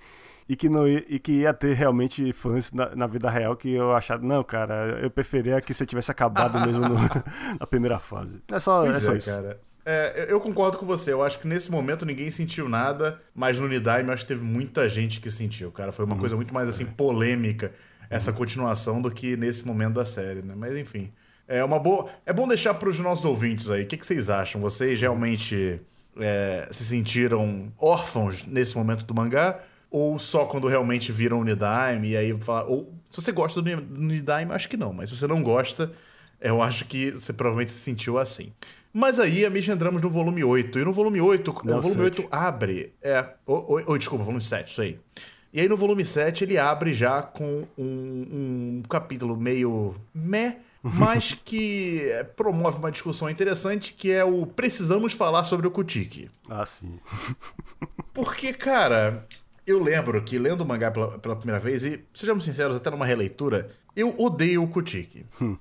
e que, não ia, e que ia ter realmente fãs na, na, vida real que eu achava, não, cara, eu preferia que você tivesse acabado mesmo no, na primeira fase. É só, é só é, isso. Cara. É, eu concordo com você, eu acho que nesse momento ninguém sentiu nada, mas no Nidaime eu acho que teve muita gente que sentiu, cara. Foi uma hum, coisa muito mais assim polêmica essa continuação do que nesse momento da série, né? Mas enfim. É uma boa. É bom deixar para os nossos ouvintes aí. O que, que vocês acham? Vocês realmente é, se sentiram órfãos nesse momento do mangá? Ou só quando realmente viram o Nidaime e aí fala. Ou se você gosta do Nidaime, acho que não, mas se você não gosta, eu acho que você provavelmente se sentiu assim. Mas aí, a gente entramos no volume 8. E no volume 8, não, o volume 8 abre. É. Ou, ou, desculpa, volume 7, isso aí. E aí no volume 7 ele abre já com um, um capítulo meio meh, mas que promove uma discussão interessante que é o precisamos falar sobre o Kutiki. Ah, sim. Porque, cara, eu lembro que lendo o mangá pela, pela, primeira vez, e sejamos sinceros, até numa releitura, eu odeio o Kutiki.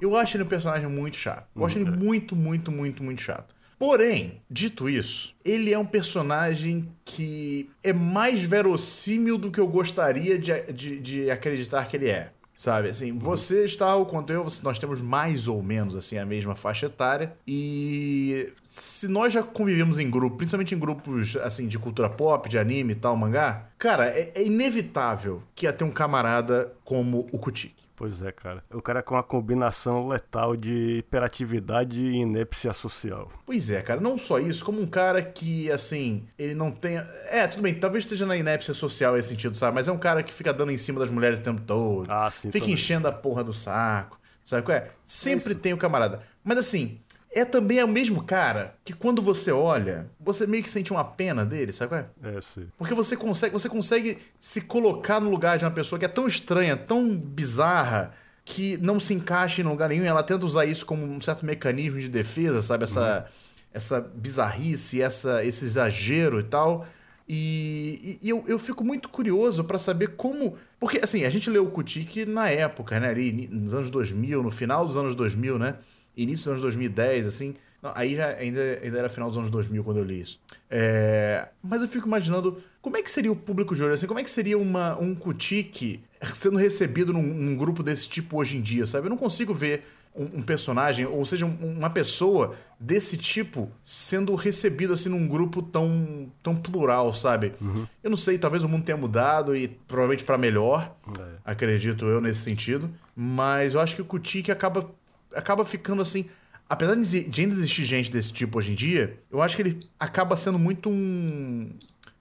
eu acho ele um personagem muito chato. Eu acho ele uhum. muito, muito, muito, muito chato. Porém, dito isso, ele é um personagem que é mais verossímil do que eu gostaria de, de, de acreditar que ele é. Sabe, assim, você está o quanto eu, nós temos mais ou menos assim a mesma faixa etária. E se nós já convivemos em grupo, principalmente em grupos assim de cultura pop, de anime e tal, mangá, cara, é, é inevitável que ia ter um camarada como o Kutiki. Pois é, cara. O cara com uma combinação letal de hiperatividade e inépcia social. Pois é, cara. Não só isso, como um cara que, assim, ele não tem. É, tudo bem, talvez esteja na inépcia social nesse sentido, sabe? Mas é um cara que fica dando em cima das mulheres o tempo todo. Ah, sim. Fica também. enchendo a porra do saco. Sabe qual é? Sempre tem o camarada. Mas assim, é também é o mesmo cara que quando você olha, você meio que sente uma pena dele, sabe qual é? É, sim. Porque você consegue, você consegue se colocar no lugar de uma pessoa que é tão estranha, tão bizarra, que não se encaixa em lugar nenhum e ela tenta usar isso como um certo mecanismo de defesa, sabe? Essa, uhum. essa bizarrice, essa, esse exagero e tal. E, e, eu, eu fico muito curioso para saber como. Porque, assim, a gente leu o Kutik na época, né? Ali nos anos 2000, no final dos anos 2000, né? Início dos anos 2010, assim. Não, aí já ainda, ainda era final dos anos 2000 quando eu li isso. É, mas eu fico imaginando como é que seria o público de hoje, assim, como é que seria uma, um Kutik sendo recebido num, num, grupo desse tipo hoje em dia, sabe? Eu não consigo ver um, um personagem, ou seja, um, uma pessoa desse tipo sendo recebido assim num grupo tão, tão plural, sabe? Uhum. Eu não sei, talvez o mundo tenha mudado e provavelmente para melhor, é. acredito eu nesse sentido, mas eu acho que o Kutik acaba acaba ficando assim apesar de ainda existir gente desse tipo hoje em dia, eu acho que ele acaba sendo muito um,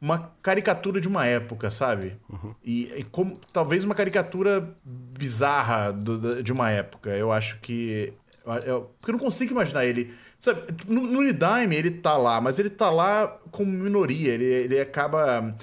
uma caricatura de uma época, sabe? Uhum. E, e, como talvez uma caricatura bizarra do, de uma época. Eu acho que. Eu, porque eu não consigo imaginar ele. Sabe, no, no Nidime ele tá lá, mas ele tá lá como minoria. Ele, ele acaba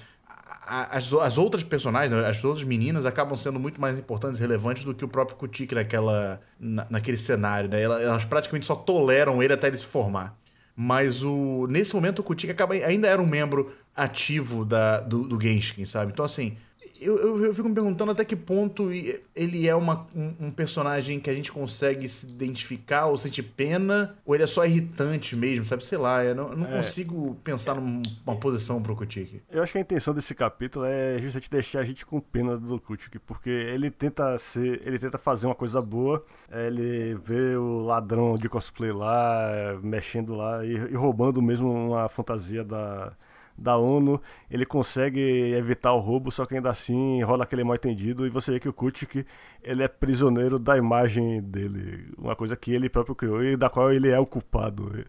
as, as outras personagens, né, as outras meninas acabam sendo muito mais importantes e relevantes do que o próprio Kutik naquela, na, naquele cenário, né? Elas, elas, praticamente só toleram ele até ele se formar. Mas o, nesse momento o Kutik acaba, ainda era um membro ativo da, do, do Genshin, sabe? Então, assim, eu, eu, eu, fico me perguntando até que ponto ele é uma, um, um, personagem que a gente consegue se identificar ou sentir pena, ou ele é só irritante mesmo, sabe? Sei lá, eu não, eu não é. consigo pensar numa posição pro Kutik. Eu acho que a intenção desse capítulo é justamente deixar a gente com pena do Kutik, porque ele tenta ser, ele tenta fazer uma coisa boa, ele vê o ladrão de cosplay lá, mexendo lá e, e roubando mesmo uma fantasia da da ONU, ele consegue evitar o roubo, só que ainda assim rola aquele mal entendido e você vê que o Kutik ele é prisioneiro da imagem dele, uma coisa que ele próprio criou e da qual ele é o culpado.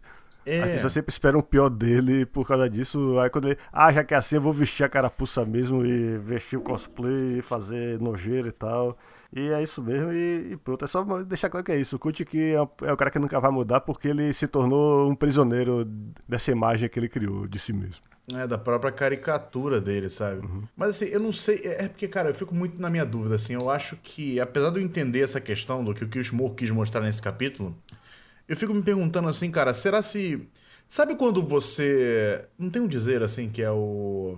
É. As pessoas sempre esperam o pior dele por causa disso. Aí quando ele. Ah, já que é assim, eu vou vestir a carapuça mesmo e vestir o cosplay e fazer nojeira e tal. E é isso mesmo, e, e, pronto. É só deixar claro que é isso. O Kut que é, é, o cara que nunca vai mudar porque ele se tornou um prisioneiro dessa imagem que ele criou de si mesmo. É, da própria caricatura dele, sabe? Uhum. Mas assim, eu não sei. É, é porque, cara, eu fico muito na minha dúvida, assim. Eu acho que, apesar de eu entender essa questão do que o Kishimoto quis mostrar nesse capítulo, eu fico me perguntando assim, cara, será se. Sabe quando você. Não tem um dizer assim que é o.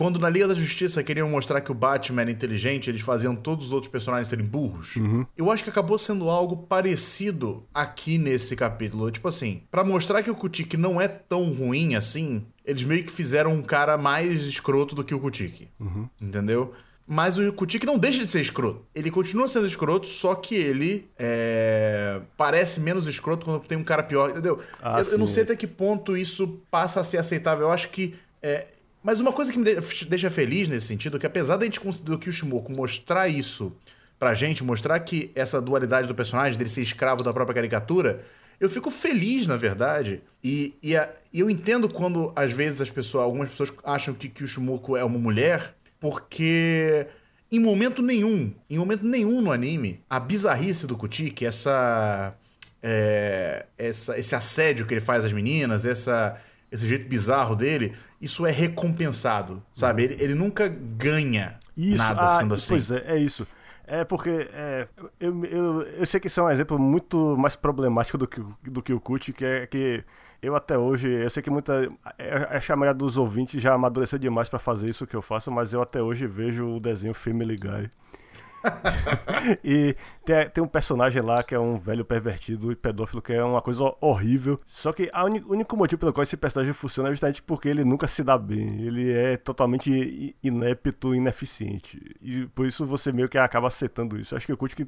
Quando na Liga da Justiça queriam mostrar que o Batman era inteligente, eles faziam todos os outros personagens serem burros. Uhum. Eu acho que acabou sendo algo parecido aqui nesse capítulo. Tipo assim, para mostrar que o Kutik não é tão ruim assim, eles meio que fizeram um cara mais escroto do que o Kutik. Uhum. Entendeu? Mas o Kutik não deixa de ser escroto. Ele continua sendo escroto, só que ele é... parece menos escroto quando tem um cara pior, entendeu? Ah, eu, eu, não sei até que ponto isso passa a ser aceitável. Eu acho que é, mas uma coisa que me deixa feliz nesse sentido é que apesar da gente do Kishimoku mostrar isso pra gente, mostrar que essa dualidade do personagem, dele ser escravo da própria caricatura, eu fico feliz, na verdade. E, e, a, eu entendo quando, às vezes, as pessoas, algumas pessoas acham que Kishimoku é uma mulher, porque em momento nenhum, em momento nenhum no anime, a bizarrice do Kutik, essa, é, essa, esse assédio que ele faz às meninas, essa, esse jeito bizarro dele, isso é recompensado, sabe? Ele, ele nunca ganha isso, nada ah, sendo assim. Pois é, é isso. É porque é, eu, eu, eu sei que isso é um exemplo muito mais problemático do que, do que o Cut, que é que eu até hoje, eu sei que muita. É, a chamada dos ouvintes já amadureceu demais para fazer isso que eu faço, mas eu até hoje vejo o desenho Family Guy. e tem, tem, um personagem lá que é um velho pervertido e pedófilo, que é uma coisa horrível. Só que o único motivo pelo qual esse personagem funciona é justamente porque ele nunca se dá bem. Ele é totalmente inepto, ineficiente. E por isso você meio que acaba aceitando isso. Acho que o Kut que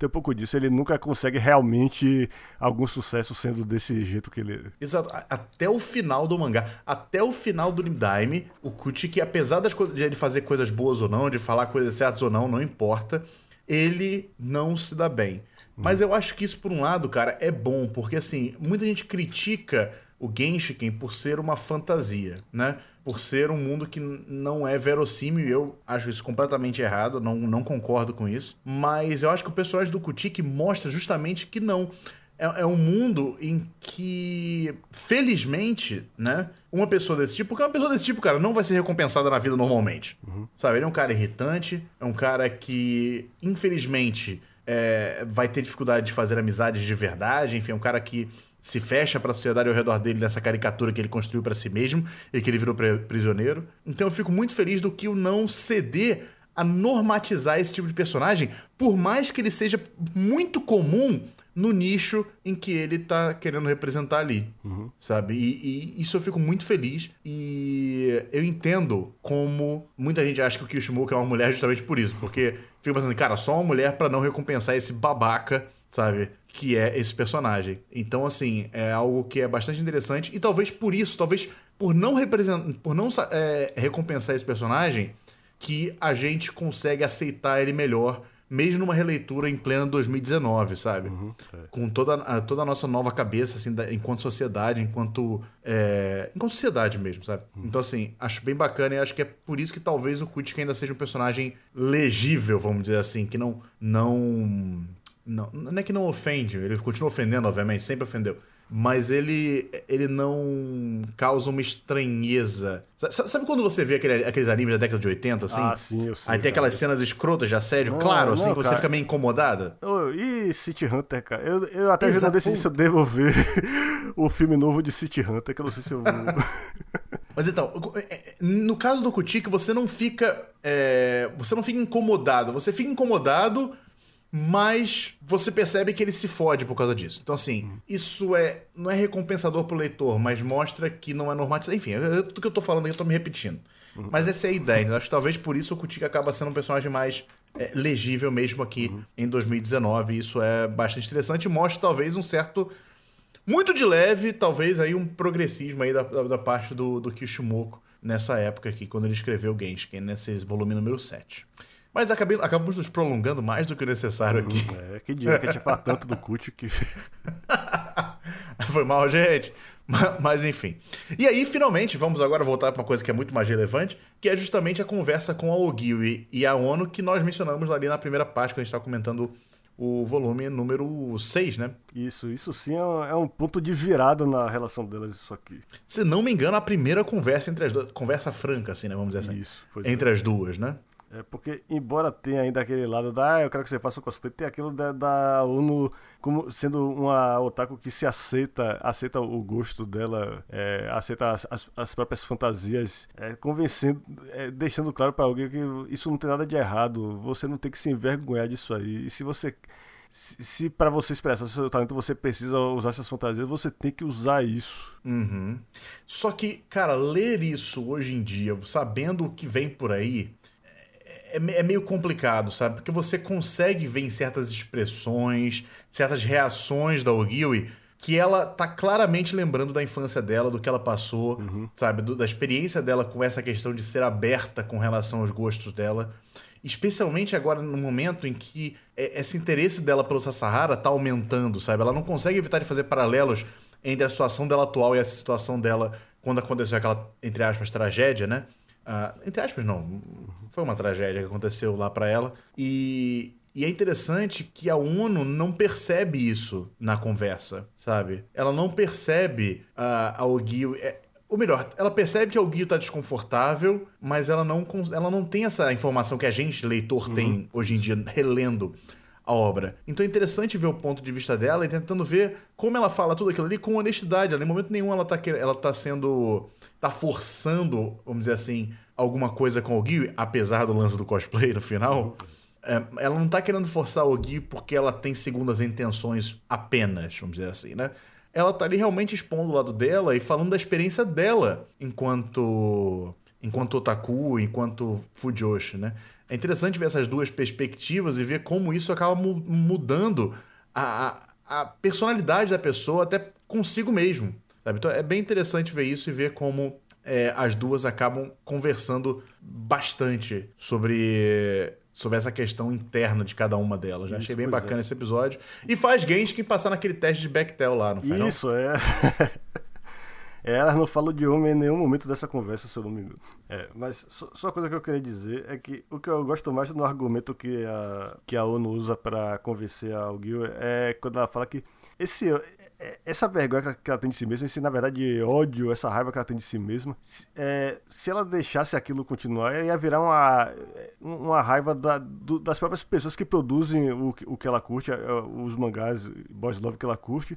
tem um pouco disso. Ele nunca consegue realmente algum sucesso sendo desse jeito que ele é. Exato. Até o final do mangá, até o final do Nidime, o que apesar das de ele fazer coisas boas ou não, de falar coisas certas ou não, não importa, ele não se dá bem. Mas eu acho que isso, por um lado, cara, é bom, porque assim, muita gente critica o Genshiken por ser uma fantasia, né? Por ser um mundo que não é verossímil, e eu acho isso completamente errado, não, não concordo com isso. Mas eu acho que o personagem do Kutik mostra justamente que não. É, é um mundo em que, felizmente, né? Uma pessoa desse tipo, porque uma pessoa desse tipo, cara, não vai ser recompensada na vida normalmente. Uhum. Sabe? Ele é um cara irritante, é um cara que, infelizmente, é, vai ter dificuldade de fazer amizades de verdade, enfim, é um cara que se fecha para a sociedade ao redor dele nessa caricatura que ele construiu para si mesmo e que ele virou prisioneiro. Então eu fico muito feliz do que o não ceder a normatizar esse tipo de personagem, por mais que ele seja muito comum no nicho em que ele tá querendo representar ali, uhum. sabe? E, e, isso eu fico muito feliz e eu entendo como muita gente acha que o Kishimoto é uma mulher justamente por isso, porque fica pensando, cara, só uma mulher para não recompensar esse babaca, sabe? Que é esse personagem. Então, assim, é algo que é bastante interessante e talvez por isso, talvez por não representar, por não é, recompensar esse personagem, que a gente consegue aceitar ele melhor mesmo numa releitura em plena 2019, sabe? Uhum, é. Com toda a, toda a nossa nova cabeça, assim, da, enquanto sociedade, enquanto. É, enquanto sociedade mesmo, sabe? Uhum. Então, assim, acho bem bacana e acho que é por isso que talvez o Kutik ainda seja um personagem legível, vamos dizer assim, que não. Não, não, não é que não ofende, ele continua ofendendo, obviamente, sempre ofendeu mas ele, ele não causa uma estranheza. Sabe quando você vê aquele, aqueles animes da década de 80, assim? Ah, sim, eu sei. Aí tem aquelas cenas escrotas de assédio, não, claro, assim, não, que você fica meio incomodada. Oh, e City Hunter, cara? Eu, eu até já não decidi se eu devo ver o filme novo de City Hunter, que eu não sei se eu vou. Mas então, é, é, no caso do Kutik, você não fica. É, você não fica incomodado. Você fica incomodado mas você percebe que ele se fode por causa disso. Então, assim, uhum. isso é não é recompensador pro leitor, mas mostra que não é normatizado. Enfim, tudo que eu tô falando aqui eu tô me repetindo. Uhum. Mas essa é a ideia. Eu acho que talvez por isso o Kutika acaba sendo um personagem mais é, legível mesmo aqui uhum. em 2019. Isso é bastante interessante e mostra talvez um certo. Muito de leve, talvez aí um progressismo aí da, da, da parte do, do Kishimoku nessa época aqui, quando ele escreveu Genshin, nesse volume número 7. Mas acabei, acabamos nos prolongando mais do que o necessário aqui. É, que dia que a gente fala tanto do Cut que. Foi mal, gente. Mas, mas, enfim. E aí, finalmente, vamos agora voltar para uma coisa que é muito mais relevante, que é justamente a conversa com a Ogiwi e a ONU que nós mencionamos ali na primeira parte, quando a gente estava comentando o volume número 6, né? Isso, isso sim é, é um ponto de virada na relação delas, isso aqui. Se não me engano, a primeira conversa entre as duas. Conversa franca, assim, né? Vamos dizer assim. Isso, entre é. as duas, né? É porque, embora tenha ainda aquele lado da, ah, eu quero que você faça o cosplay, tem aquilo da, da ONU como sendo uma otaku que se aceita, aceita o gosto dela, é, aceita as, as, as, próprias fantasias, é, convencendo, é, deixando claro para alguém que isso não tem nada de errado, você não tem que se envergonhar disso aí. E se você se, se para você expressar seu talento você precisa usar essas fantasias, você tem que usar isso. Uhum. Só que, cara, ler isso hoje em dia, sabendo o que vem por aí, é, é, meio complicado, sabe? Porque você consegue ver em certas expressões, certas reações da Ogiwi, que ela tá claramente lembrando da infância dela, do que ela passou, uhum. sabe? Do, da experiência dela com essa questão de ser aberta com relação aos gostos dela. Especialmente agora no momento em que é, esse interesse dela pelo Sahara tá aumentando, sabe? Ela não consegue evitar de fazer paralelos entre a situação dela atual e a situação dela quando aconteceu aquela, entre aspas, tragédia, né? Uh, entre aspas, não. Foi uma tragédia que aconteceu lá para ela. E, e é interessante que a ONU não percebe isso na conversa, sabe? Ela não percebe uh, a Ogio. É, ou melhor, ela percebe que a Ogio tá desconfortável, mas ela não, ela não tem essa informação que a gente, leitor, uhum. tem hoje em dia, relendo a obra. Então é interessante ver o ponto de vista dela e tentando ver como ela fala tudo aquilo ali com honestidade. Ela, em momento nenhum ela tá, ela tá sendo. tá forçando, vamos dizer assim, alguma coisa com o Gui, apesar do lance do cosplay no final. É, ela não tá querendo forçar o Gui porque ela tem segundas intenções apenas, vamos dizer assim, né? Ela tá ali realmente expondo o lado dela e falando da experiência dela enquanto enquanto otaku, enquanto fujoshi, né? É interessante ver essas duas perspectivas e ver como isso acaba mudando a, a, a personalidade da pessoa até consigo mesmo, sabe? Então é bem interessante ver isso e ver como é, as duas acabam conversando bastante sobre sobre essa questão interna de cada uma delas. Já achei bem bacana é. esse episódio. E faz Genshin passar naquele teste de Bechtel lá, não faz Isso, não? é. É, elas não falam de homem em nenhum momento dessa conversa, se eu não me engano. É, mas só, só coisa que eu queria dizer é que o que eu gosto mais no argumento que a, que a ONU usa para convencer a Gil é quando ela fala que esse é, essa vergonha que ela tem de si mesma, esse na verdade ódio, essa raiva que ela tem de si mesma, se, é, se ela deixasse aquilo continuar, ia virar uma, uma raiva da, do, das próprias pessoas que produzem o, o que ela curte, os mangás, boys love que ela curte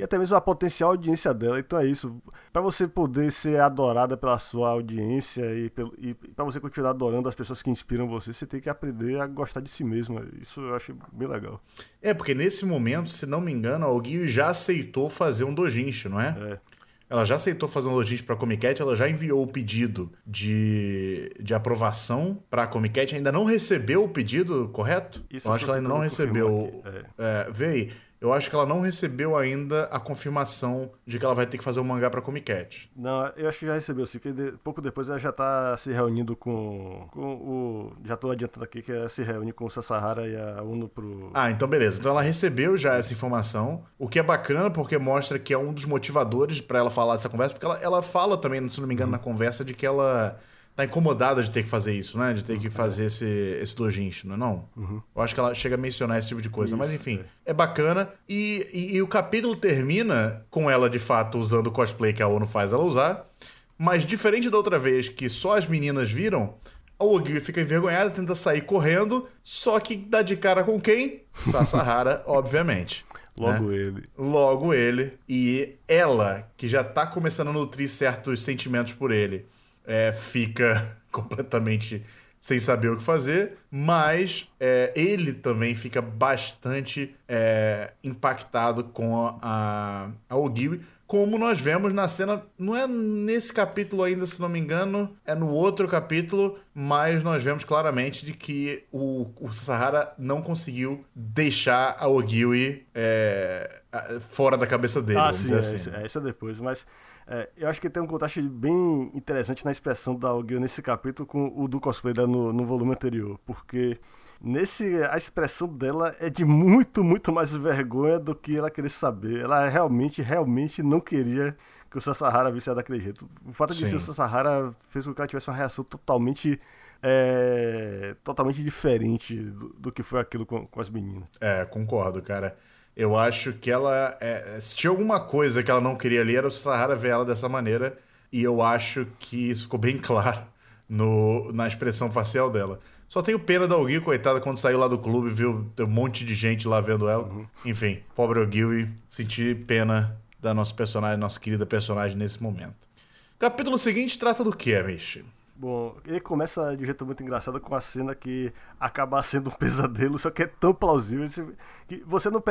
e até mesmo a potencial audiência dela. Então é isso. Para você poder ser adorada pela sua audiência e, e para você continuar adorando as pessoas que inspiram você, você tem que aprender a gostar de si mesma. Isso eu acho bem legal. É, porque nesse momento, se não me engano, a Ogio já aceitou fazer um dojinshi, não é? É. Ela já aceitou fazer um logística para a Comic ela já enviou o pedido de, de aprovação para a Comic ainda não recebeu o pedido, correto? Isso eu acho que ela ainda não recebeu. É. É, vê aí eu acho que ela não recebeu ainda a confirmação de que ela vai ter que fazer um mangá pra Comic Cat. Não, eu acho que já recebeu sim, porque de, pouco depois ela já tá se reunindo com, com o. Já tô adiantando aqui que ela se reúne com o Sasahara e a Uno pro. Ah, então beleza. Então ela recebeu já essa informação, o que é bacana porque mostra que é um dos motivadores para ela falar dessa conversa, porque ela, ela fala também, se não me engano, uhum. na conversa de que ela tá incomodada de ter que fazer isso, né? De ter que fazer esse, esse dojinshi, não é não? Uhum. Eu acho que ela chega a mencionar esse tipo de coisa. Isso, Mas enfim, é, é bacana. E, e, e, o capítulo termina com ela, de fato, usando o cosplay que a ONU faz ela usar. Mas diferente da outra vez, que só as meninas viram, a Ogiwi fica envergonhada, tenta sair correndo, só que dá de cara com quem? Sasahara, obviamente. Logo né? ele. Logo ele. E ela, que já tá começando a nutrir certos sentimentos por ele é, fica completamente sem saber o que fazer, mas é, ele também fica bastante é, impactado com a, a Ogiwi, como nós vemos na cena, não é nesse capítulo ainda, se não me engano, é no outro capítulo, mas nós vemos claramente de que o, o Sahara não conseguiu deixar a Ogiwi é, fora da cabeça dele. Ah, sim, é, assim. é, isso é depois, mas é, eu acho que tem um contraste bem interessante na expressão da Ogil nesse capítulo com o do cosplay no, no volume anterior, porque nesse a expressão dela é de muito, muito mais vergonha do que ela queria saber. Ela realmente, realmente não queria que o Sasahara visse ela daquele jeito. O fato de Sim. ser o Sasahara fez com que ela tivesse uma reação totalmente é, totalmente diferente do, do, que foi aquilo com, com as meninas. É, concordo, cara. Eu acho que ela. É, se tinha alguma coisa que ela não queria ali, era o Sahara ver ela dessa maneira. E eu acho que isso ficou bem claro no, na expressão facial dela. Só tenho pena da Ogui, coitada, quando saiu lá do clube, viu um monte de gente lá vendo ela. Uhum. Enfim, pobre Ogui, senti pena da nossa personagem, nossa querida personagem nesse momento. Capítulo seguinte trata do que, Amish? Bom, ele começa de um jeito muito engraçado com a cena que acaba sendo um pesadelo, só que é tão plausível que você não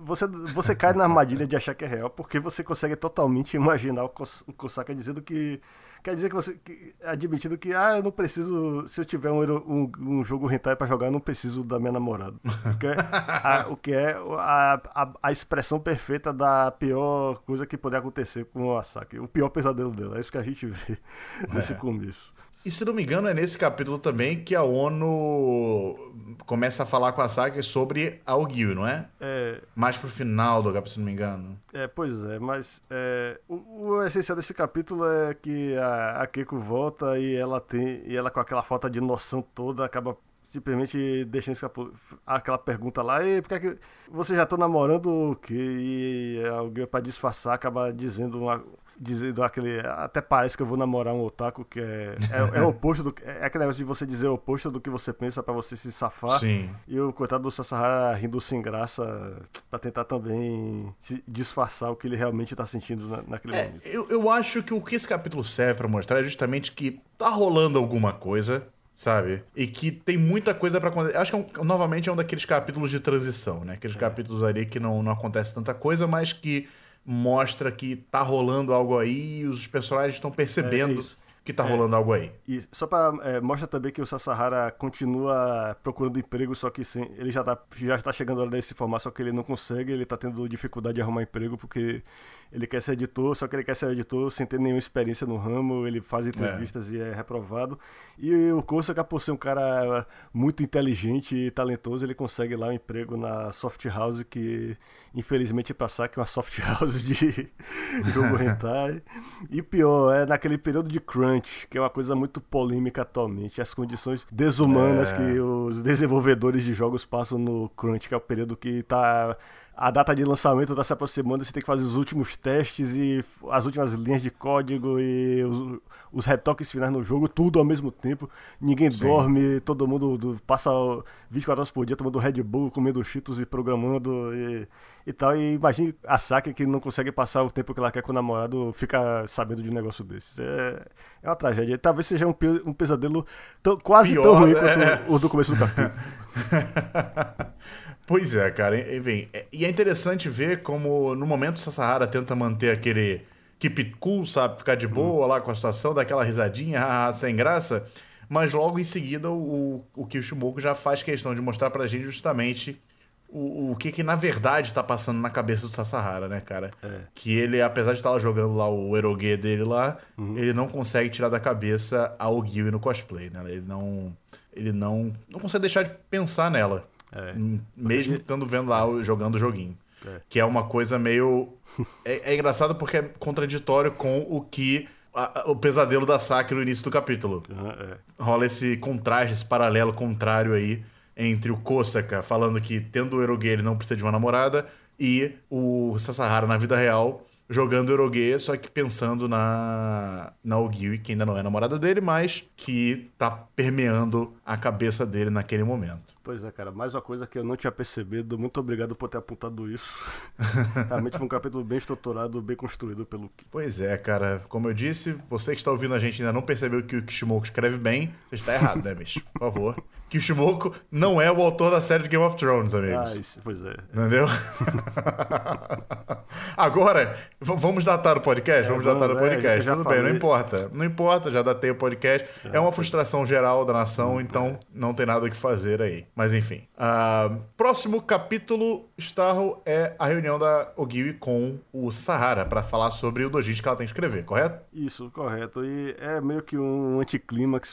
você você cai na armadilha de achar que é real, porque você consegue totalmente imaginar o Kosaka dizendo que quer dizer que você que, admitindo que ah, eu não preciso se eu tiver um, um, um jogo hentai para jogar, eu não preciso da minha namorada. O que é a, o que é a, a, a, expressão perfeita da pior coisa que poderia acontecer com o Asaki, o pior pesadelo dela. É isso que a gente vê nesse é. começo. E se não me engano, é nesse capítulo também que a ONU começa a falar com a Saki sobre a Ogil, não é? É. Mais pro final do capítulo, se não me engano. É, pois é, mas é, o, o, essencial desse capítulo é que a, a Keiko volta e ela tem. E ela com aquela falta de noção toda acaba simplesmente deixando aquela pergunta lá, e por que, é que você já tá namorando o quê? E alguém para disfarçar acaba dizendo uma, dizendo aquele. Até parece que eu vou namorar um otaku, que é, é, é o oposto do. É aquele negócio de você dizer o oposto do que você pensa para você se safar. Sim. E o coitado do Sasahara rindo sem graça para tentar também se disfarçar o que ele realmente tá sentindo na, naquele é, momento. Eu, eu acho que o que esse capítulo serve para mostrar é justamente que tá rolando alguma coisa sabe? E que tem muita coisa para acontecer. Acho que, é um, novamente, é um daqueles capítulos de transição, né? Aqueles é. capítulos ali que não, não acontece tanta coisa, mas que mostra que tá rolando algo aí e os personagens estão percebendo. É, que tá é, rolando algo aí. E só para é, mostra também que o Sasahara continua procurando emprego, só que sim, ele já tá já está chegando a hora desse formar, só que ele não consegue, ele tá tendo dificuldade de arrumar emprego porque ele quer ser editor, só que ele quer ser editor sem ter nenhuma experiência no ramo, ele faz entrevistas é. e é reprovado. E o Kosaka, por ser um cara muito inteligente e talentoso, ele consegue lá um emprego na Soft House, que infelizmente passar que é uma Soft House de jogo hentai. E pior, é naquele período de crunch, que é uma coisa muito polêmica atualmente, as condições desumanas é. que os desenvolvedores de jogos passam no crunch, que é o período que tá a data de lançamento está se aproximando, você tem que fazer os últimos testes e as últimas linhas de código e os, os retoques finais no jogo, tudo ao mesmo tempo. Ninguém Sim. dorme, todo mundo do, passa 24 horas por dia tomando Red Bull, comendo cheetos e programando e, e tal. E imagine a Saki que não consegue passar o tempo que ela quer com o namorado, fica sabendo de um negócio desses. É, é uma tragédia. Talvez seja um, um pesadelo tão, quase Pior, tão ruim quanto é... o do começo do capítulo. Pois é, cara. Enfim, é, e é interessante ver como no momento Sassahara tenta manter aquele keep cool, sabe? Ficar de boa lá com a situação, dar aquela risadinha, sem graça. Mas logo em seguida o, o Kishimoku já faz questão de mostrar pra gente justamente o, o que que na verdade tá passando na cabeça do Sasahara, né, cara? É. Que ele, apesar de estar lá jogando lá o erogue dele lá, uhum. ele não consegue tirar da cabeça a Ogiwi no cosplay, né? Ele não... Ele não, não consegue deixar de pensar nela. É. Mesmo estando vendo lá jogando o joguinho. É. Que é uma coisa meio. é, é, engraçado porque é contraditório com o que. A, o pesadelo da Saki no início do capítulo. Uhum, Rola esse contraste, esse paralelo contrário aí entre o Kosaka falando que tendo o Eroge ele não precisa de uma namorada e o Sasahara na vida real jogando Eroge, só que pensando na, na Ogiwi, que ainda não é namorada dele, mas que tá permeando a cabeça dele naquele momento. Pois é, cara, mais uma coisa que eu não tinha percebido. Muito obrigado por ter apontado isso. Realmente foi um capítulo bem estruturado, bem construído pelo. Pois é, cara. Como eu disse, você que está ouvindo a gente ainda não percebeu que o Kishimoku escreve bem, você está errado, né, bicho? Por favor. Kishimoku não é o autor da série de Game of Thrones, amigos. Ah, isso, pois é. Entendeu? Agora, vamos datar o podcast? É, vamos, datar o é, podcast. É, Tudo falei. bem, não importa. Não importa, já datei o podcast. É, é uma frustração geral da nação, então não tem nada o que fazer aí. Mas enfim. Uh, próximo capítulo, Starro, é a reunião da Ogiwi com o Sahara para falar sobre o dojinshi que ela tem que escrever, correto? Isso, correto. E é meio que um anticlímax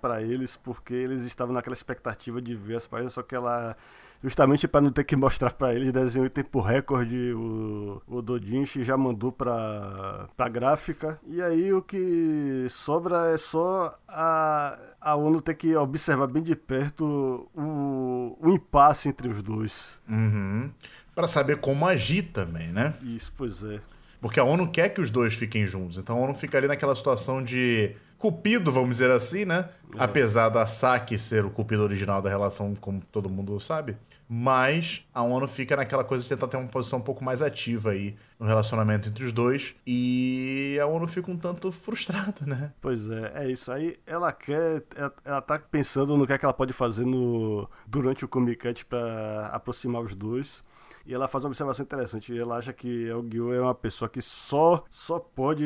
para eles, porque eles estavam naquela expectativa de ver as páginas, só que ela justamente para não ter que mostrar para eles desenho em tempo recorde o, o Dodinchi já mandou para para gráfica e aí o que sobra é só a a ONU ter que observar bem de perto o, o impasse entre os dois. Uhum. Para saber como agir também, né? Isso, pois é. Porque a ONU quer que os dois fiquem juntos. Então a ONU fica ali naquela situação de cupido, vamos dizer assim, né? É. Apesar da Saki ser o cupido original da relação, como todo mundo sabe. Mas a ONU fica naquela coisa de tentar ter uma posição um pouco mais ativa aí no relacionamento entre os dois. E a ONU fica um tanto frustrada, né? Pois é, é isso. Aí ela quer. Ela, tá pensando no que, é que ela pode fazer no, durante o Comic para aproximar os dois. E ela faz uma observação interessante. Ela acha que o Gil é uma pessoa que só, só pode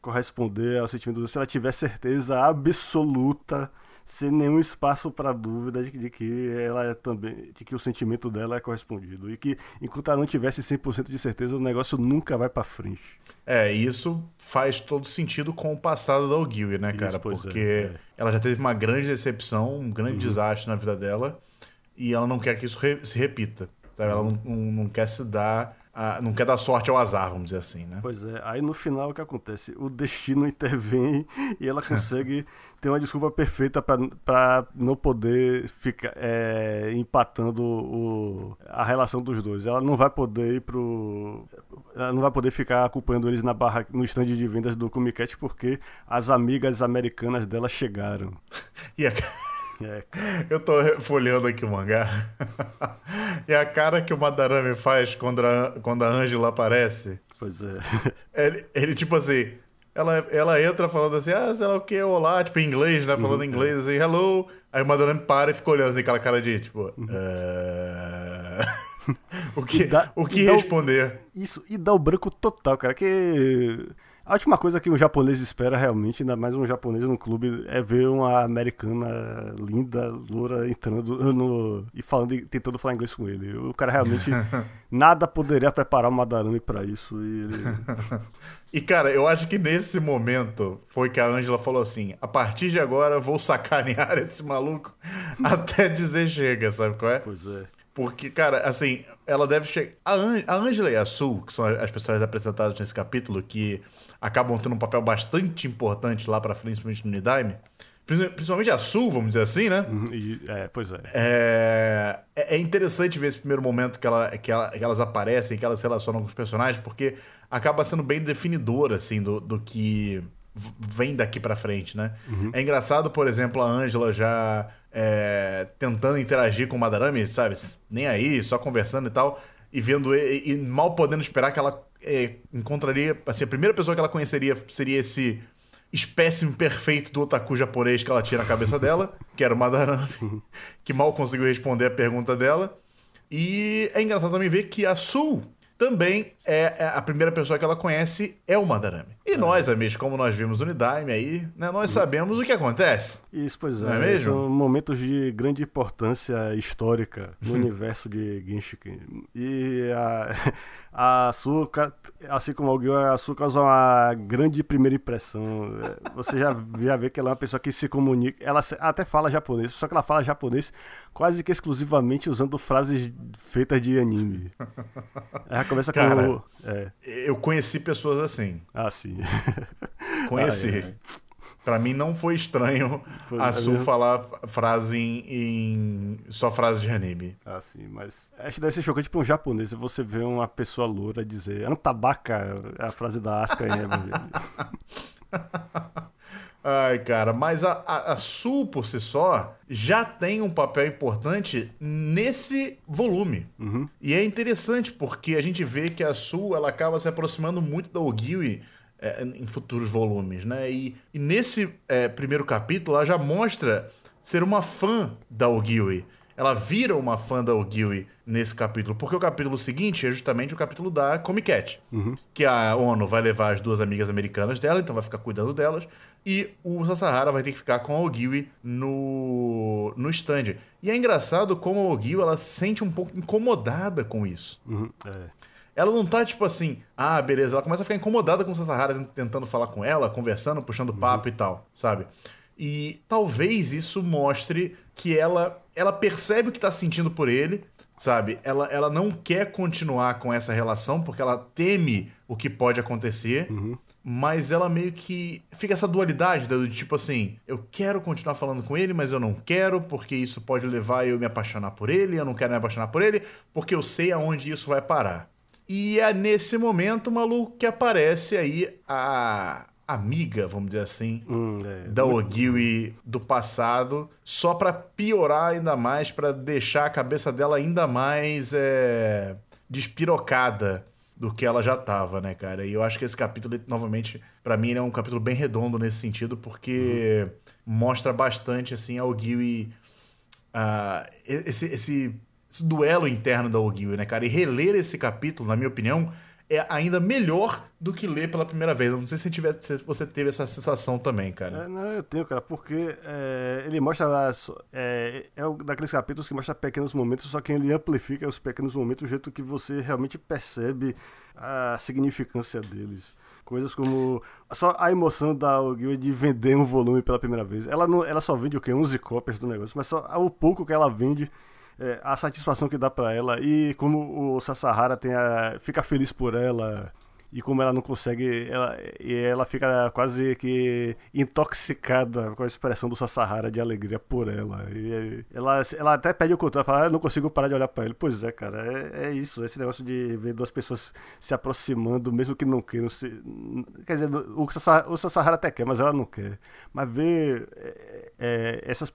corresponder ao sentimento se ela tiver certeza absoluta sem nenhum espaço para dúvida de, de, que ela é também de que o sentimento dela é correspondido e que enquanto ela não tivesse 100% de certeza o negócio nunca vai para frente. É, isso faz todo sentido com o passado da Ogilvy, né, cara? Isso, Porque é, é. ela já teve uma grande decepção, um grande uhum. desastre na vida dela e ela não quer que isso re se repita. Sabe? Ela não, não, não quer se dar não quer dar sorte ao azar, vamos dizer assim, né? Pois é, aí no final o que acontece? O destino intervém e ela consegue ter uma desculpa perfeita para não poder ficar é, empatando o, a relação dos dois. Ela não vai poder ir pro. Ela não vai poder ficar acompanhando eles na barra, no stand de vendas do Comic porque as amigas americanas dela chegaram. e a... É. Eu tô folheando aqui o mangá. e a cara que o Madarame faz quando a, quando a Angela aparece. Pois é. Ele, ele tipo assim. Ela, ela entra falando assim, ah, sei lá o que, olá, tipo em inglês, né? Falando em uhum, inglês, assim, hello. Aí o Madarame para e fica olhando assim, aquela cara de tipo. Uh... o que, dá, o que responder? O, isso, e dá o branco total, cara. Que a última coisa que um japonês espera realmente, ainda mais um japonês no clube, é ver uma americana linda, loura, entrando no, e falando, tentando falar inglês com ele. O cara realmente nada poderia preparar o Madarame para isso. E, ele... e cara, eu acho que nesse momento foi que a Angela falou assim: a partir de agora vou sacanear esse maluco até dizer chega, sabe qual é? Pois é. Porque, cara, assim, ela deve chegar. A, An a Angela e a Sul, que são as pessoas apresentadas nesse capítulo, que acabam tendo um papel bastante importante lá pra frente, principalmente no Nidime, Principalmente a Sul, vamos dizer assim, né? Uhum, e, é, pois é. é. É interessante ver esse primeiro momento que, ela, que, ela, que elas aparecem, que elas se relacionam com os personagens, porque acaba sendo bem definidor, assim, do, do que vem daqui para frente, né? Uhum. É engraçado, por exemplo, a Angela já é, tentando interagir com o Madarame, sabe? Nem aí, só conversando e tal, e vendo e, e mal podendo esperar que ela é, encontraria, assim, a primeira pessoa que ela conheceria seria esse espécime perfeito do otaku japonês que ela tinha na cabeça dela, que era o Madarame, que mal conseguiu responder a pergunta dela. E é engraçado também ver que a Sul também é, é a primeira pessoa que ela conhece é o Madarame. E é. nós, amigos, como nós vimos no Nidaime aí, né, nós sabemos o que acontece. Isso, pois é. Não é mesmo? São momentos de grande importância histórica no universo de Genshin. E a, a Asuka, assim como o Gyo, a Asuka usa uma grande primeira impressão. Você já, já vê que ela é uma pessoa que se comunica. Ela até fala japonês, só que ela fala japonês quase que exclusivamente usando frases feitas de anime. Ela começa Cara, É. Eu conheci pessoas assim. Ah, sim. Conheci. Ai, ai. Pra mim não foi estranho foi, a Su falar frase em, em, só frase de anime. Ah, sim, mas acho que deve ser chocante pra um japonês você ver uma pessoa loura dizer Antabaca, é a frase da Asuka em Ai, cara, mas a, a, a Sul por si só já tem um papel importante nesse volume. Uhum. E é interessante porque a gente vê que a Sul ela acaba se aproximando muito da Ogiwi é, em futuros volumes, né? E, e nesse é, primeiro capítulo ela já mostra ser uma fã da Ogiwi. Ela vira uma fã da Ogiwi nesse capítulo, porque o capítulo seguinte é justamente o capítulo da Comic Cat, uhum. que a ONU vai levar as duas amigas americanas dela, então vai ficar cuidando delas. E o Sasahara vai ter que ficar com a Ogiwi no, no stand. E é engraçado como a Ogiwi ela se sente um pouco incomodada com isso. Uhum, é. Ela não tá tipo assim, ah, beleza. Ela começa a ficar incomodada com o Sasahara tentando falar com ela, conversando, puxando uhum. papo e tal, sabe? E talvez isso mostre que ela ela percebe o que tá sentindo por ele, sabe? Ela, ela não quer continuar com essa relação porque ela teme o que pode acontecer. Uhum mas ela meio que fica essa dualidade do tipo assim, eu quero continuar falando com ele, mas eu não quero porque isso pode levar eu me apaixonar por ele, eu não quero me apaixonar por ele porque eu sei aonde isso vai parar. E é nesse momento, maluco, que aparece aí a amiga, vamos dizer assim, hum, é. da Ogiwi do passado, só para piorar ainda mais, para deixar a cabeça dela ainda mais é, despirocada do que ela já tava, né, cara? E eu acho que esse capítulo, novamente, para mim, é um capítulo bem redondo nesse sentido, porque uhum. mostra bastante, assim, a Ogiwi... Uh, esse, esse, esse, duelo interno da Ogiwi, né, cara? E reler esse capítulo, na minha opinião, é ainda melhor do que ler pela primeira vez. Não sei se, tiver, se você teve essa sensação também, cara. É, não, eu tenho, cara, porque é, ele mostra. É, é um daqueles capítulos que mostra pequenos momentos, só que ele amplifica os pequenos momentos do jeito que você realmente percebe a significância deles. Coisas como só a emoção da Ogiwe de vender um volume pela primeira vez. Ela, não, ela só vende o quê? 11 cópias do negócio, mas só o pouco que ela vende é, a satisfação que dá para ela. E como o Sasahara tem a, fica feliz por ela e como ela não consegue, ela, e ela fica quase que intoxicada com a expressão do Sasahara de alegria por ela. E ela, ela até pede o controle, fala, ah, não consigo parar de olhar para ele. Pois é, cara, é, é, isso, esse negócio de ver duas pessoas se aproximando, mesmo que não queiram se. Quer dizer, o Sasahara, o Sasahara até quer, mas ela não quer. Mas ver é, é essas,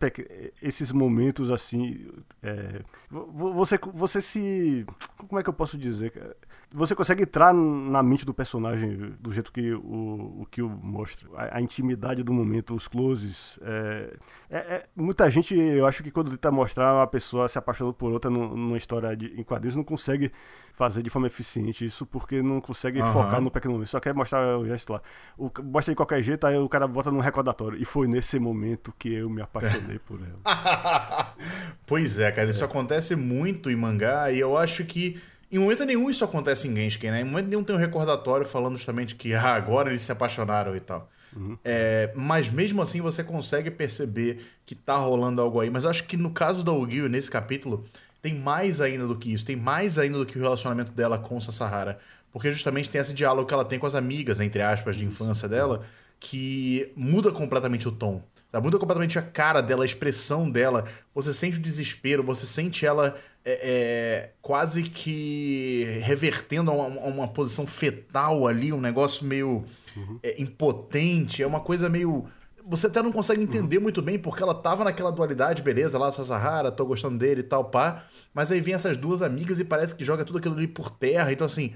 esses momentos assim. É, você, você se. Como é que eu posso dizer, cara? Você consegue entrar na mente do personagem do jeito que o, o Kill mostra. A, a intimidade do momento, os closes. É, é, é, muita gente, eu acho que quando tenta mostrar uma pessoa se apaixonando por outra numa história de, em quadrinhos, não consegue fazer de forma eficiente isso porque não consegue uhum. focar no pequeno momento. Só quer mostrar o gesto lá. O, mostra de qualquer jeito, aí o cara bota no recordatório. E foi nesse momento que eu me apaixonei por ela. pois é, cara. Isso é. acontece muito em mangá e eu acho que em momento nenhum isso acontece em Genshin, né? Em momento nenhum tem um recordatório falando justamente que ah, agora eles se apaixonaram e tal. Uhum. É, mas mesmo assim você consegue perceber que tá rolando algo aí. Mas eu acho que no caso da Ogil, nesse capítulo, tem mais ainda do que isso. Tem mais ainda do que o relacionamento dela com Sasahara. Porque justamente tem esse diálogo que ela tem com as amigas, entre aspas, de infância dela, que muda completamente o tom. Tá? Muda completamente a cara dela, a expressão dela. Você sente o desespero, você sente ela é, é, quase que revertendo a uma, a uma, posição fetal ali, um negócio meio uhum. é, impotente. É uma coisa meio você até não consegue entender uhum. muito bem porque ela tava naquela dualidade, beleza, lá Sasahara, tô gostando dele e tal, pá. Mas aí vem essas duas amigas e parece que joga tudo aquilo ali por terra. Então, assim,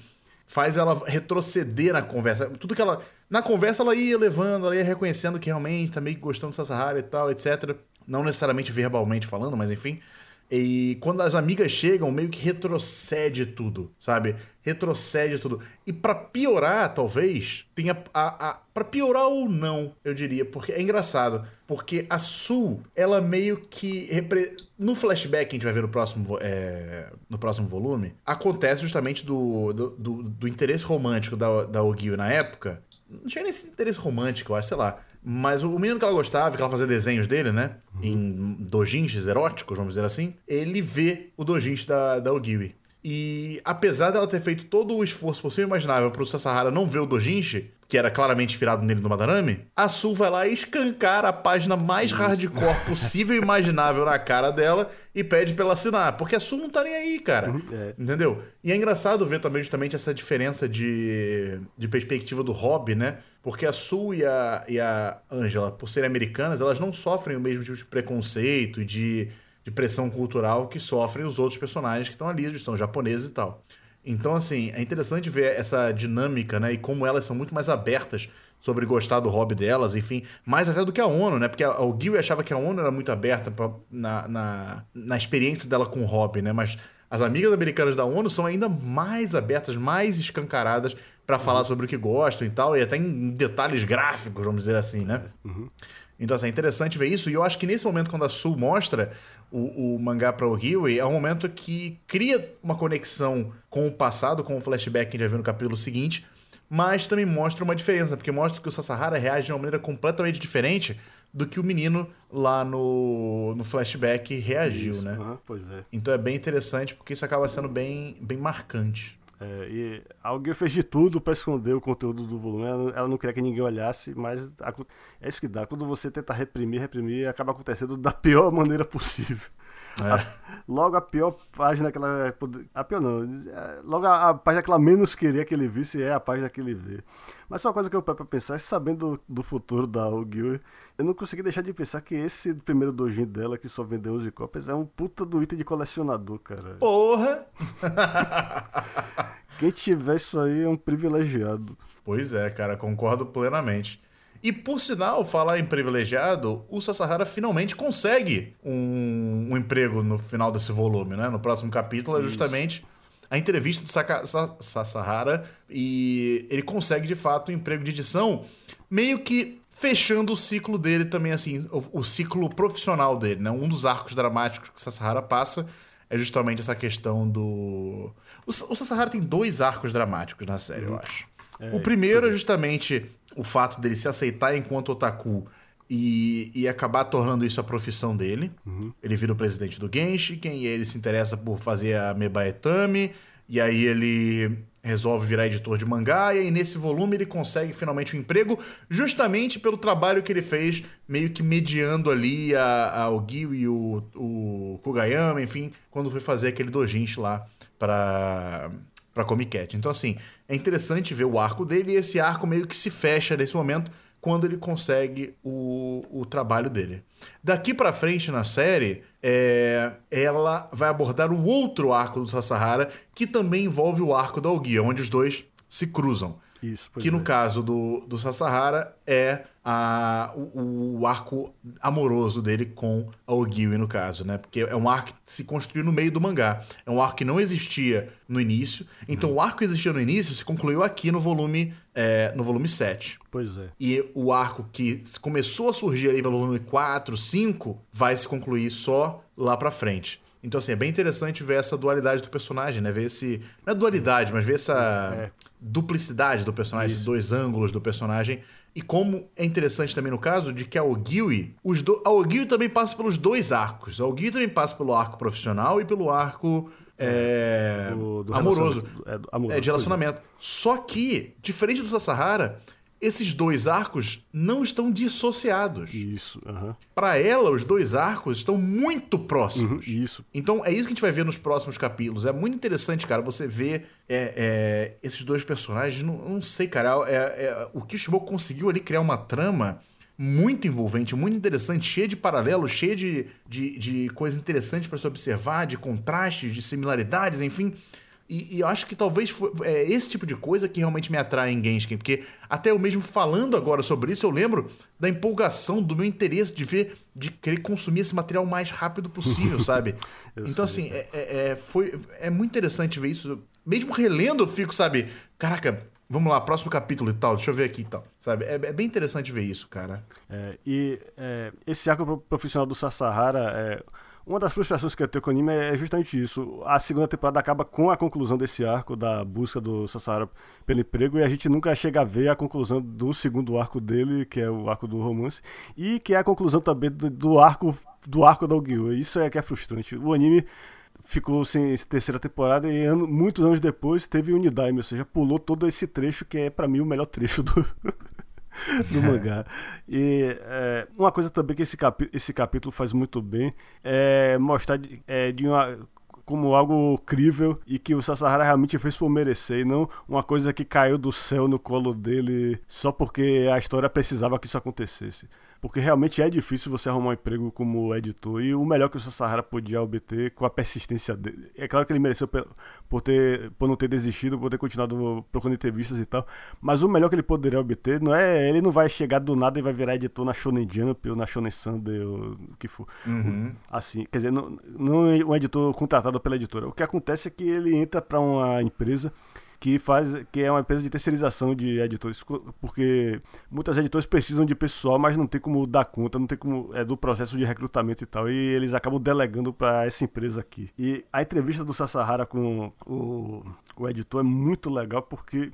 faz ela retroceder na conversa. Tudo que ela. Na conversa ela ia levando, ela ia reconhecendo que realmente tá meio que gostando de Sasahara e tal, etc. Não necessariamente verbalmente falando, mas enfim. E quando as amigas chegam, meio que retrocede tudo, sabe? Retrocede tudo. E para piorar, talvez, tenha a, a para piorar ou não, eu diria, porque é engraçado, porque a Sul, ela meio que repre... no flashback que a gente vai ver no próximo é... no próximo volume, acontece justamente do, do, do, do interesse romântico da, da Ogil na época. Não tinha nem esse interesse romântico, eu acho, sei lá mas o menino que ela gostava, que ela fazia desenhos dele, né? Uhum. Em dojinshis eróticos, vamos dizer assim. Ele vê o dojinshi da, da Ogiwi. E apesar dela ter feito todo o esforço possível e imaginável para o Sasahara não ver o Dojinshi, que era claramente inspirado nele no Madarame, a Sul vai lá escancar a página mais Isso. hardcore possível e imaginável na cara dela e pede pra ela assinar. Porque a Sul não tá nem aí, cara. Uhum. É. Entendeu? E é engraçado ver também justamente essa diferença de, de perspectiva do hobby, né? Porque a Sul e a, e a Angela, por serem americanas, elas não sofrem o mesmo tipo de preconceito e de de pressão cultural que sofrem os outros personagens que estão ali, são japoneses e tal. Então, assim, é interessante ver essa dinâmica, né? E como elas são muito mais abertas sobre gostar do hobby delas, enfim, mais até do que a ONU, né? Porque o Gil achava que a ONU era muito aberta pra, na, na, na experiência dela com o hobby, né? Mas as amigas americanas da ONU são ainda mais abertas, mais escancaradas para falar uhum. sobre o que gostam e tal, e até em detalhes gráficos, vamos dizer assim, né? Uhum. Então, assim, é interessante ver isso. E eu acho que nesse momento, quando a Sul mostra o, o mangá para o Ryui, é um momento que cria uma conexão com o passado, com o flashback que a gente vai ver no capítulo seguinte, mas também mostra uma diferença, porque mostra que o Sasahara reage de uma maneira completamente diferente do que o menino lá no, no flashback reagiu, isso. né? Uhum, pois é. Então é bem interessante, porque isso acaba sendo bem, bem marcante. É, e alguém fez de tudo para esconder o conteúdo do volume. Ela, ela, não queria que ninguém olhasse, mas é isso que dá. Quando você tenta reprimir, reprimir, acaba acontecendo da pior maneira possível. É. Logo a pior página que ela. A pior não. É, logo a, a, página que ela menos queria que ele visse é a página que ele vê. Mas só uma coisa que eu paro pra pensar, sabendo do, do futuro da Ogil, eu não consegui deixar de pensar que esse primeiro dojin dela, que só vendeu 11 cópias, é um puta do item de colecionador, cara. Porra! Quem tiver isso aí é um privilegiado. Pois é, cara, concordo plenamente. E por sinal, falar em privilegiado, o Sasahara finalmente consegue um, um emprego no final desse volume, né? No próximo capítulo é justamente a entrevista do Saka, Sa, Sasahara e ele consegue de fato um emprego de edição, meio que fechando o ciclo dele também, assim, o, o ciclo profissional dele, né? Um dos arcos dramáticos que Sasahara passa é justamente essa questão do. O, o Sasahara tem dois arcos dramáticos na série, uhum. eu acho. É, o primeiro é justamente o fato dele se aceitar enquanto otaku e, e acabar tornando isso a profissão dele. Uhum. Ele vira o presidente do Genshiken e ele se interessa por fazer a Mebaetami. E aí ele resolve virar editor de mangá, e aí nesse volume ele consegue finalmente um emprego, justamente pelo trabalho que ele fez, meio que mediando ali a, a, o Gil e o, o Kugayama, enfim, quando foi fazer aquele dojinshi lá para para Comic Cat. Então assim, é interessante ver o arco dele e esse arco meio que se fecha nesse momento quando ele consegue o, o trabalho dele. Daqui para frente na série, é, ela vai abordar o outro arco do Sasahara, que também envolve o arco da Ogia, onde os dois se cruzam. Isso, que no é. caso do, do Sasahara é a, o, o, arco amoroso dele com a Ogiwi, no caso, né? Porque é um arco que se construiu no meio do mangá. É um arco que não existia no início. Então uhum. o arco que existia no início se concluiu aqui no volume, é, no volume 7. Pois é. E o arco que começou a surgir ali pelo volume 4, 5, vai se concluir só lá pra frente. Então, assim, é bem interessante ver essa dualidade do personagem, né? Ver esse. Não é dualidade, mas ver essa é. Duplicidade do personagem, Isso. dois ângulos do personagem. E como é interessante também no caso de que a Ogiwi, os do... a Ogiwi também passa pelos dois arcos. A Ogiwi também passa pelo arco profissional e pelo arco é... Do, do amoroso. É, amoroso. É, de relacionamento. Só que, diferente do Sasahara, esses dois arcos não estão dissociados. Isso. Uhum. Para ela, os dois arcos estão muito próximos. Uhum, isso. Então é isso que a gente vai ver nos próximos capítulos. É muito interessante, cara, você ver é, é, esses dois personagens. Não, não sei, cara. É, é o que o Shiboko conseguiu ali criar uma trama muito envolvente, muito interessante, cheia de paralelos, cheia de, de, de coisas interessantes para se observar, de contrastes, de similaridades, enfim. E, e, eu acho que talvez foi, é esse tipo de coisa que realmente me atrai em Genshin, porque até eu mesmo falando agora sobre isso, eu lembro da empolgação, do meu interesse de ver, de querer consumir esse material o mais rápido possível, sabe? então, sei, assim, é, é, é, foi, é muito interessante ver isso. Mesmo relendo, eu fico, sabe, caraca, vamos lá, próximo capítulo e tal, deixa eu ver aqui e tal, sabe? É, é bem interessante ver isso, cara. É, e é, esse arco profissional do Sasahara é uma das frustrações que eu tenho com o anime é justamente isso. A segunda temporada acaba com a conclusão desse arco da busca do Sasara pelo emprego e a gente nunca chega a ver a conclusão do segundo arco dele, que é o arco do romance, e que é a conclusão também do, do arco do arco da Ogyo. Isso é que é frustrante. O anime ficou sem terceira temporada e ano, muitos anos depois teve Unidime, ou seja, pulou todo esse trecho que é para mim o melhor trecho do do mangá. E é, uma coisa também que esse, capi esse capítulo faz muito bem é mostrar de, é, de uma como algo crível e que o Sasahara realmente fez por merecer e não uma coisa que caiu do céu no colo dele só porque a história precisava que isso acontecesse porque realmente é difícil você arrumar um emprego como editor. E o melhor que o Sahara podia obter com a persistência dele. É claro que ele mereceu por, ter, por não ter desistido, por ter continuado procurando entrevistas e tal. Mas o melhor que ele poderia obter não é. Ele não vai chegar do nada e vai virar editor na Shonen Jump ou na Shonen Sunday ou o que for. Uhum. Assim, quer dizer, não, não é um editor contratado pela editora. O que acontece é que ele entra para uma empresa que faz que é uma empresa de terceirização de editores, porque muitas editoras precisam de pessoal, mas não tem como dar conta, não tem como é do processo de recrutamento e tal, e eles acabam delegando para essa empresa aqui. E a entrevista do Sasahara com o, o editor é muito legal porque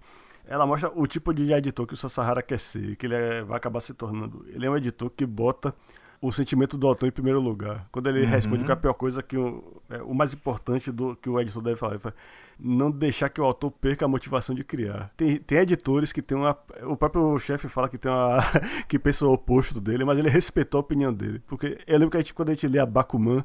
ela mostra o tipo de editor que o Sasahara quer ser, que ele é, vai acabar se tornando. Ele é um editor que bota o sentimento do autor em primeiro lugar. Quando ele uhum. responde que a pior coisa que o, é, o mais importante do que o editor deve falar, ele fala, não deixar que o autor perca a motivação de criar. Tem, tem editores que tem uma. O próprio chefe fala que tem uma. que pensa o oposto dele, mas ele respeitou a opinião dele. Porque eu lembro que a gente, quando a gente lê a Bakuman,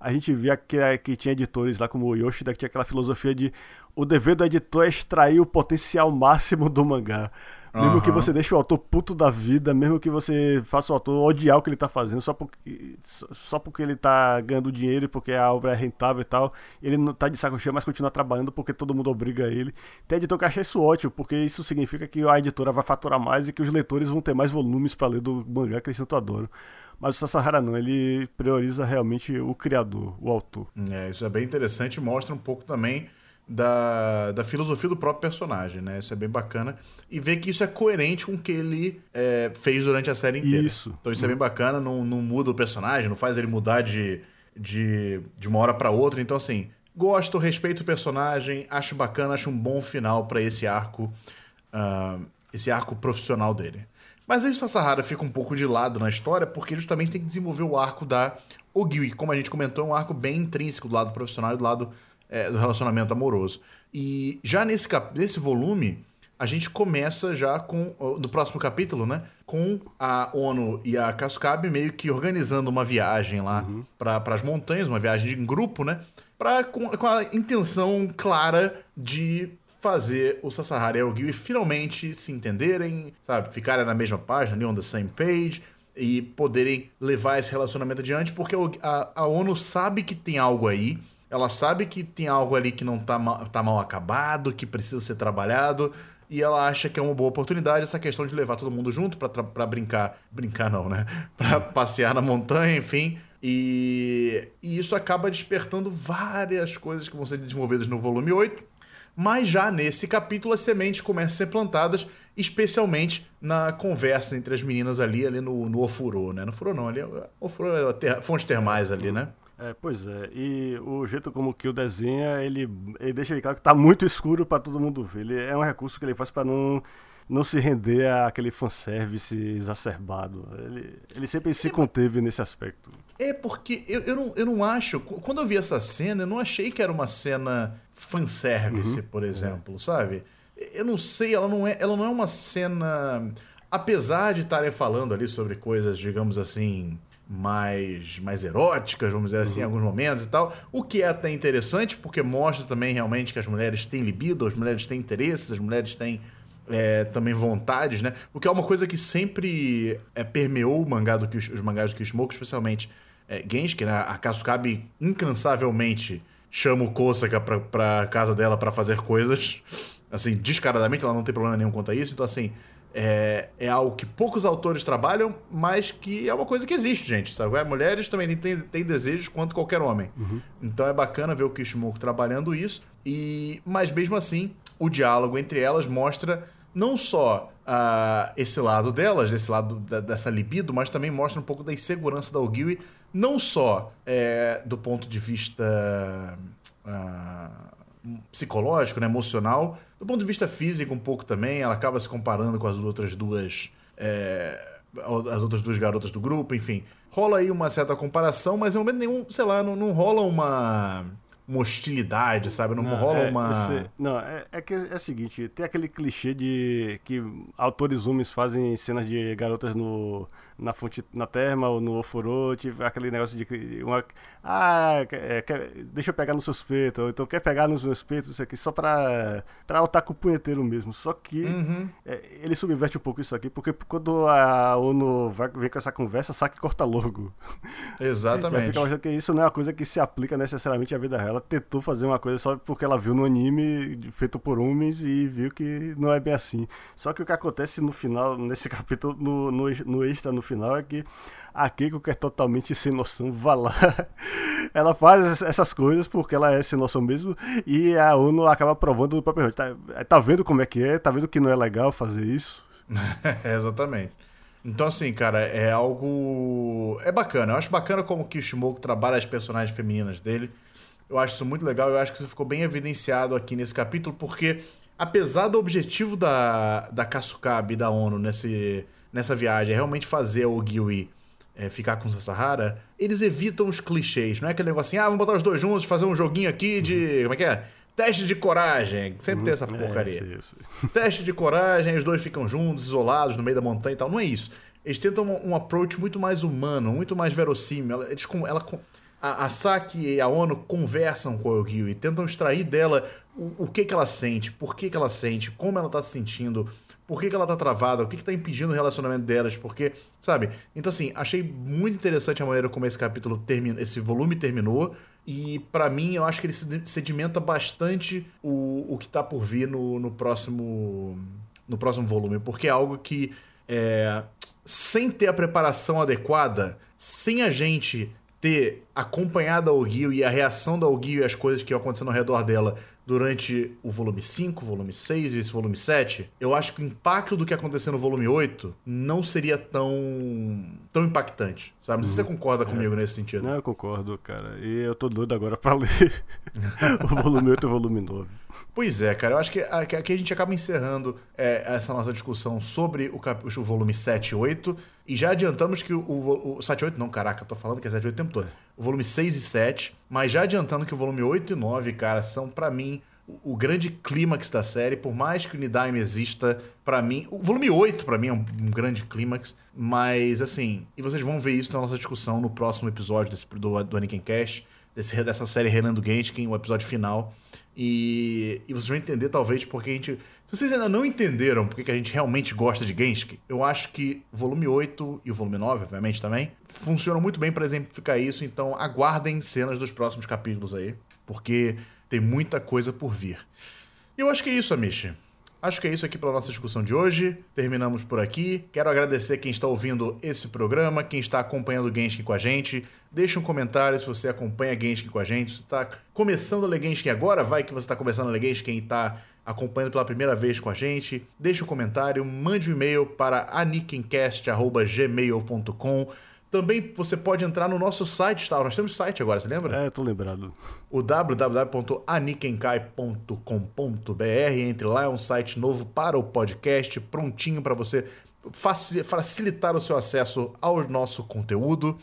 a gente via que, que tinha editores lá como o Yoshida que tinha aquela filosofia de o dever do editor é extrair o potencial máximo do mangá. Mesmo uhum. que você deixe o autor puto da vida, mesmo que você faça o autor odiar o que ele tá fazendo, só porque, só porque ele tá ganhando dinheiro e porque a obra é rentável e tal, ele não tá de saco cheio, mas continua trabalhando porque todo mundo obriga ele. Tem editor que acha isso ótimo, porque isso significa que a editora vai faturar mais e que os leitores vão ter mais volumes para ler do mangá que eles tanto adoram. Mas o Sasahara não, ele prioriza realmente o criador, o autor. É, isso é bem interessante e mostra um pouco também da, da filosofia do próprio personagem, né? Isso é bem bacana. E ver que isso é coerente com o que ele é, fez durante a série inteira. Isso. Então isso é bem bacana, não, não muda o personagem, não faz ele mudar de, de, de uma hora para outra. Então, assim, gosto, respeito o personagem, acho bacana, acho um bom final para esse arco, uh, esse arco profissional dele. Mas aí o Sasahara fica um pouco de lado na história, porque justamente tem que desenvolver o arco da Ogiwi, que, como a gente comentou, é um arco bem intrínseco do lado profissional e do lado é, do relacionamento amoroso. E já nesse, cap nesse volume, a gente começa já com, no próximo capítulo, né? Com a ONU e a Cascabe meio que organizando uma viagem lá uhum. para as montanhas, uma viagem em grupo, né? Pra, com, com a intenção clara de fazer o Sasahara e o Gui finalmente se entenderem, sabe? Ficarem na mesma página, ali on the same page, e poderem levar esse relacionamento adiante, porque a, a ONU sabe que tem algo aí ela sabe que tem algo ali que não tá mal, tá mal acabado, que precisa ser trabalhado. E ela acha que é uma boa oportunidade essa questão de levar todo mundo junto para brincar. Brincar não, né? Para passear na montanha, enfim. E, e isso acaba despertando várias coisas que vão ser desenvolvidas no volume 8. Mas já nesse capítulo as sementes começam a ser plantadas, especialmente na conversa entre as meninas ali, ali no, no Ofurô, né? No Ofurô não, ali, é, Ofurô é ter, fontes termais ali, né? É, pois é, e o jeito como que o desenha, ele, ele deixa claro que tá muito escuro para todo mundo ver. Ele é um recurso que ele faz para não não se render àquele fanservice exacerbado. Ele, ele sempre se conteve nesse aspecto. É, porque eu, eu, não, eu não acho. Quando eu vi essa cena, eu não achei que era uma cena fanservice, uhum. por exemplo, é. sabe? Eu não sei, ela não é, ela não é uma cena. Apesar de estarem falando ali sobre coisas, digamos assim, mais, mais eróticas, vamos dizer assim, uhum. em alguns momentos e tal. O que é até interessante, porque mostra também realmente que as mulheres têm libido, as mulheres têm interesses, as mulheres têm é, também vontades, né? O que é uma coisa que sempre é, permeou o mangá do, os mangás do Kishimoku, especialmente é, Genshin, né? A Kasukabe incansavelmente chama o Kosaka pra, pra casa dela para fazer coisas. Assim, descaradamente, ela não tem problema nenhum quanto a isso. Então, assim, é, é algo que poucos autores trabalham, mas que é uma coisa que existe, gente. Sabe? É, mulheres também têm, têm desejos quanto qualquer homem. Uhum. Então é bacana ver o Kishimoku trabalhando isso. E, mas mesmo assim, o diálogo entre elas mostra não só uh, esse lado delas, desse lado da, dessa libido, mas também mostra um pouco da insegurança da Ogiwi, não só é, do ponto de vista uh, psicológico, né, emocional, do ponto de vista físico um pouco também, ela acaba se comparando com as outras duas é, as outras duas garotas do grupo, enfim. Rola aí uma certa comparação, mas em momento nenhum, sei lá, não, não rola uma uma hostilidade, sabe? Não, não rola é, uma. Esse, não, é, é que é o seguinte: tem aquele clichê de que autores homens fazem cenas de garotas no na fonte na terma ou no ofurô, tipo, aquele negócio de uma, ah, é, quer, deixa eu pegar no seus peitos, ou então quer pegar nos meus peitos, isso aqui, só pra, pra com o punheteiro mesmo. Só que uhum. é, ele subverte um pouco isso aqui, porque quando a ONU vai, vem com essa conversa, saca e corta logo. Exatamente. fica mostrando que isso não é uma coisa que se aplica necessariamente à vida real. Ela tentou fazer uma coisa só porque ela viu no anime feito por homens e viu que não é bem assim. Só que o que acontece no final, nesse capítulo, no, no, no extra, no final é que a Keiko, que é totalmente sem noção, vai lá. ela faz essas coisas porque ela é sem noção mesmo e a ONU acaba provando do próprio tá, tá vendo como é que é? Tá vendo que não é legal fazer isso? é, exatamente. Então, assim, cara, é algo. É bacana. Eu acho bacana como que o Shimoku trabalha as personagens femininas dele. Eu acho isso muito legal. Eu acho que isso ficou bem evidenciado aqui nesse capítulo, porque apesar do objetivo da, da Kasukabe e da ONU nesse, nessa viagem é realmente fazer o Gyui é, ficar com Sasahara, eles evitam os clichês. Não é aquele negócio assim, ah, vamos botar os dois juntos, fazer um joguinho aqui de. Como é que é? Teste de coragem. Sempre tem essa uhum. porcaria. É, isso, isso. Teste de coragem, os dois ficam juntos, isolados, no meio da montanha e tal. Não é isso. Eles tentam um, um approach muito mais humano, muito mais verossímil. Eles, ela, a, a Saki e a Ono conversam com a Yogyu e tentam extrair dela o, o que, que ela sente, por que, que ela sente, como ela tá se sentindo, por que, que ela tá travada, o que, que tá impedindo o relacionamento delas, porque, sabe? Então, assim, achei muito interessante a maneira como esse capítulo termina, esse volume terminou. E para mim, eu acho que ele sedimenta bastante o, o que tá por vir no, no próximo no próximo volume, porque é algo que é, sem ter a preparação adequada, sem a gente ter acompanhado a Ogil e a reação da Ogil e as coisas que iam acontecendo ao redor dela durante o volume 5, volume 6 e esse volume 7, eu acho que o impacto do que aconteceu no volume 8 não seria tão tão impactante, sabe? Não sei se você uhum. concorda comigo é. nesse sentido. Não, eu concordo, cara. E eu tô doido agora pra ler o volume 8 e o volume 9. Pois é, cara. Eu acho que aqui a gente acaba encerrando é, essa nossa discussão sobre o, cap... o volume 7 e 8. E já adiantamos que o, o, o 7 e 8, não, caraca, tô falando que é 7 e 8 o tempo todo. O volume 6 e 7. Mas já adiantando que o volume 8 e 9, cara, são para mim o, o grande clímax da série. Por mais que o Nidaime exista, para mim. O volume 8 para mim é um, um, grande clímax. Mas assim, e vocês vão ver isso na nossa discussão no próximo episódio desse, do, do Anakin Cast. Desse, dessa série Renan do Genshin, o episódio final. E, e vocês vão entender, talvez, porque a gente. Se vocês ainda não entenderam porque que a gente realmente gosta de Genshin, eu acho que o volume 8 e o volume 9, obviamente, também, funcionam muito bem para exemplificar isso. Então, aguardem cenas dos próximos capítulos aí, porque tem muita coisa por vir. E eu acho que é isso, Amish. Acho que é isso aqui para nossa discussão de hoje. Terminamos por aqui. Quero agradecer quem está ouvindo esse programa, quem está acompanhando o Genshin com a gente. Deixe um comentário se você acompanha Genshin com a gente. Se está começando a ler Genshin agora, vai que você está começando a ler Genshin quem está acompanhando pela primeira vez com a gente. Deixe um comentário, mande um e-mail para anikincast.gmail.com também você pode entrar no nosso site, tá? Nós temos site agora, você lembra? É, eu tô lembrado. O www.anikenkai.com.br. Entre lá, é um site novo para o podcast, prontinho para você facilitar o seu acesso ao nosso conteúdo. O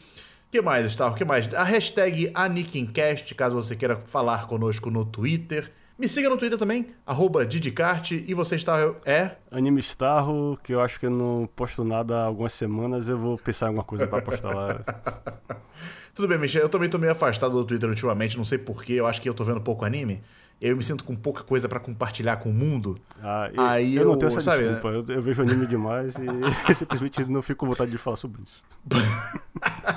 que mais, Star? O que mais? A hashtag AnikenCast, caso você queira falar conosco no Twitter. Me siga no Twitter também, arroba Didicart, e você está. É? Anime Starro, que eu acho que eu não posto nada há algumas semanas, eu vou pensar em alguma coisa pra postar lá. Tudo bem, Michel, eu também tô meio afastado do Twitter ultimamente, não sei porquê, eu acho que eu tô vendo pouco anime. Eu me sinto com pouca coisa pra compartilhar com o mundo. Ah, eu, Aí eu não eu- tenho essa sabe, desculpa, eu, eu vejo anime demais e simplesmente não fico com vontade de falar sobre isso.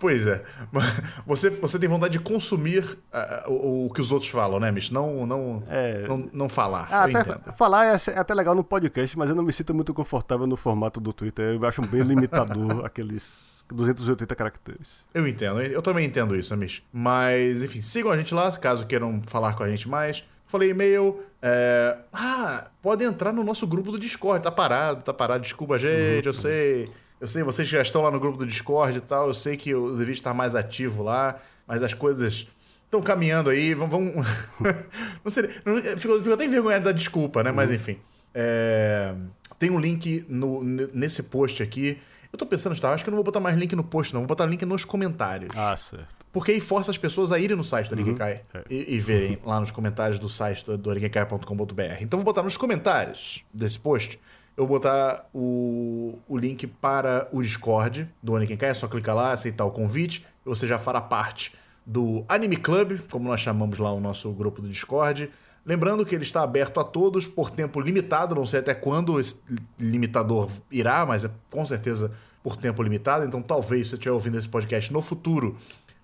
Pois é. Você, você tem vontade de consumir ah, o, o que os outros falam, né, Mich? Não, não, É. não, não falar. Ah, até, falar é, é até legal no podcast, mas eu não me sinto muito confortável no formato do Twitter. Eu acho bem limitador aqueles 280 caracteres. Eu entendo, eu também entendo isso, Amish. Mas, enfim, sigam a gente lá, caso queiram falar com a gente mais. Falei e-mail. é, Ah, pode entrar no nosso grupo do Discord. Tá parado, tá parado. Desculpa, gente, eu sei. Eu sei, vocês já estão lá no grupo do Discord e tal. Eu sei que eu devia estar mais ativo lá, mas as coisas estão caminhando aí. Vamos. vamos... não sei, fico, fico até envergonhado da desculpa, né? Mas enfim. É, Tem um link no, nesse post aqui. Eu tô pensando, tá? Acho que eu não vou botar mais link no post, não. Vou botar link nos comentários. Ah, certo. Porque aí força as pessoas a irem no site do Nikenkai é. e, e verem lá nos comentários do site do, do. Então vou botar nos comentários desse post, eu vou botar o, o link para o Discord do Nikenkai. É só clicar lá, aceitar o convite, você já fará parte do Anime Club, como nós chamamos lá o nosso grupo do Discord. Lembrando que ele está aberto a todos por tempo limitado, não sei até quando esse limitador irá, mas é com certeza por tempo limitado. Então, talvez, se você estiver ouvindo esse podcast no futuro,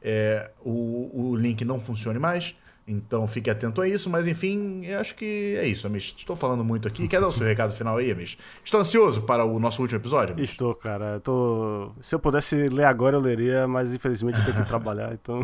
é, o, o link não funcione mais. Então, fique atento a isso. Mas, enfim, eu acho que é isso, Amish. Estou falando muito aqui. Quer dar o seu recado final aí, Amish? Estou ansioso para o nosso último episódio? Amish? Estou, cara. eu Tô... Se eu pudesse ler agora, eu leria, mas infelizmente eu tenho que trabalhar, então.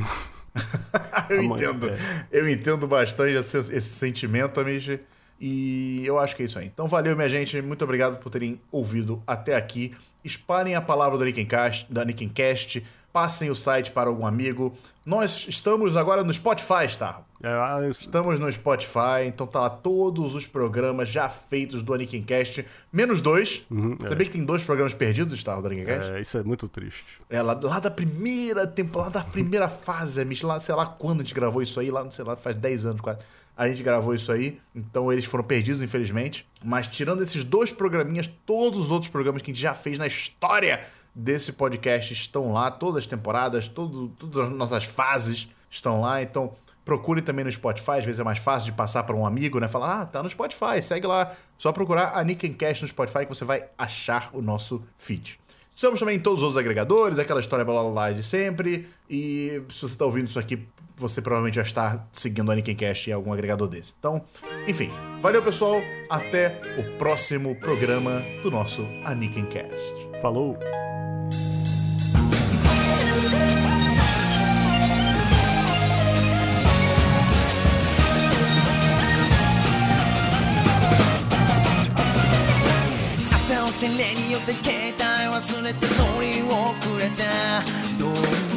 eu Amanhã, entendo. é. Eu entendo bastante esse, esse sentimento, Amish. E eu acho que é isso aí. Então, valeu, minha gente. Muito obrigado por terem ouvido até aqui. Espalhem a palavra da Nickencast, da Nickencast. Passem o site para algum amigo. Nós estamos agora no Spotify, tá? É, eu- Estamos no Spotify, então tá lá todos os programas já feitos do Anikincast, menos dois. Sabia que tem dois programas perdidos, tá, do Anikincast? é, isso é muito triste. É, lá, lá da primeira temporada, lá da primeira fase, Mish, lá, sei lá quando a gente gravou isso aí, lá, sei lá, faz 10 anos quase. A gente gravou isso aí, então eles foram perdidos, infelizmente. Mas tirando esses dois programinhas, todos os outros programas que a gente já fez na história desse podcast estão lá, todas as temporadas, todo, todas as nossas fases estão lá, então procurem também no Spotify, às vezes é mais fácil de passar para um amigo, né? Falar, ah, tá no Spotify, segue lá. Só procurar a Nickencast no Spotify que você vai achar o nosso feed. Estamos também em todos os outros agregadores, aquela história blá blá blá de sempre. E se você está ouvindo isso aqui, você provavelmente já está seguindo a Nickencast em algum agregador desse. Então, enfim. Valeu, pessoal. Até o próximo programa do nosso Anikincast. Falou! て例によって携帯忘れて乗り遅れたどこ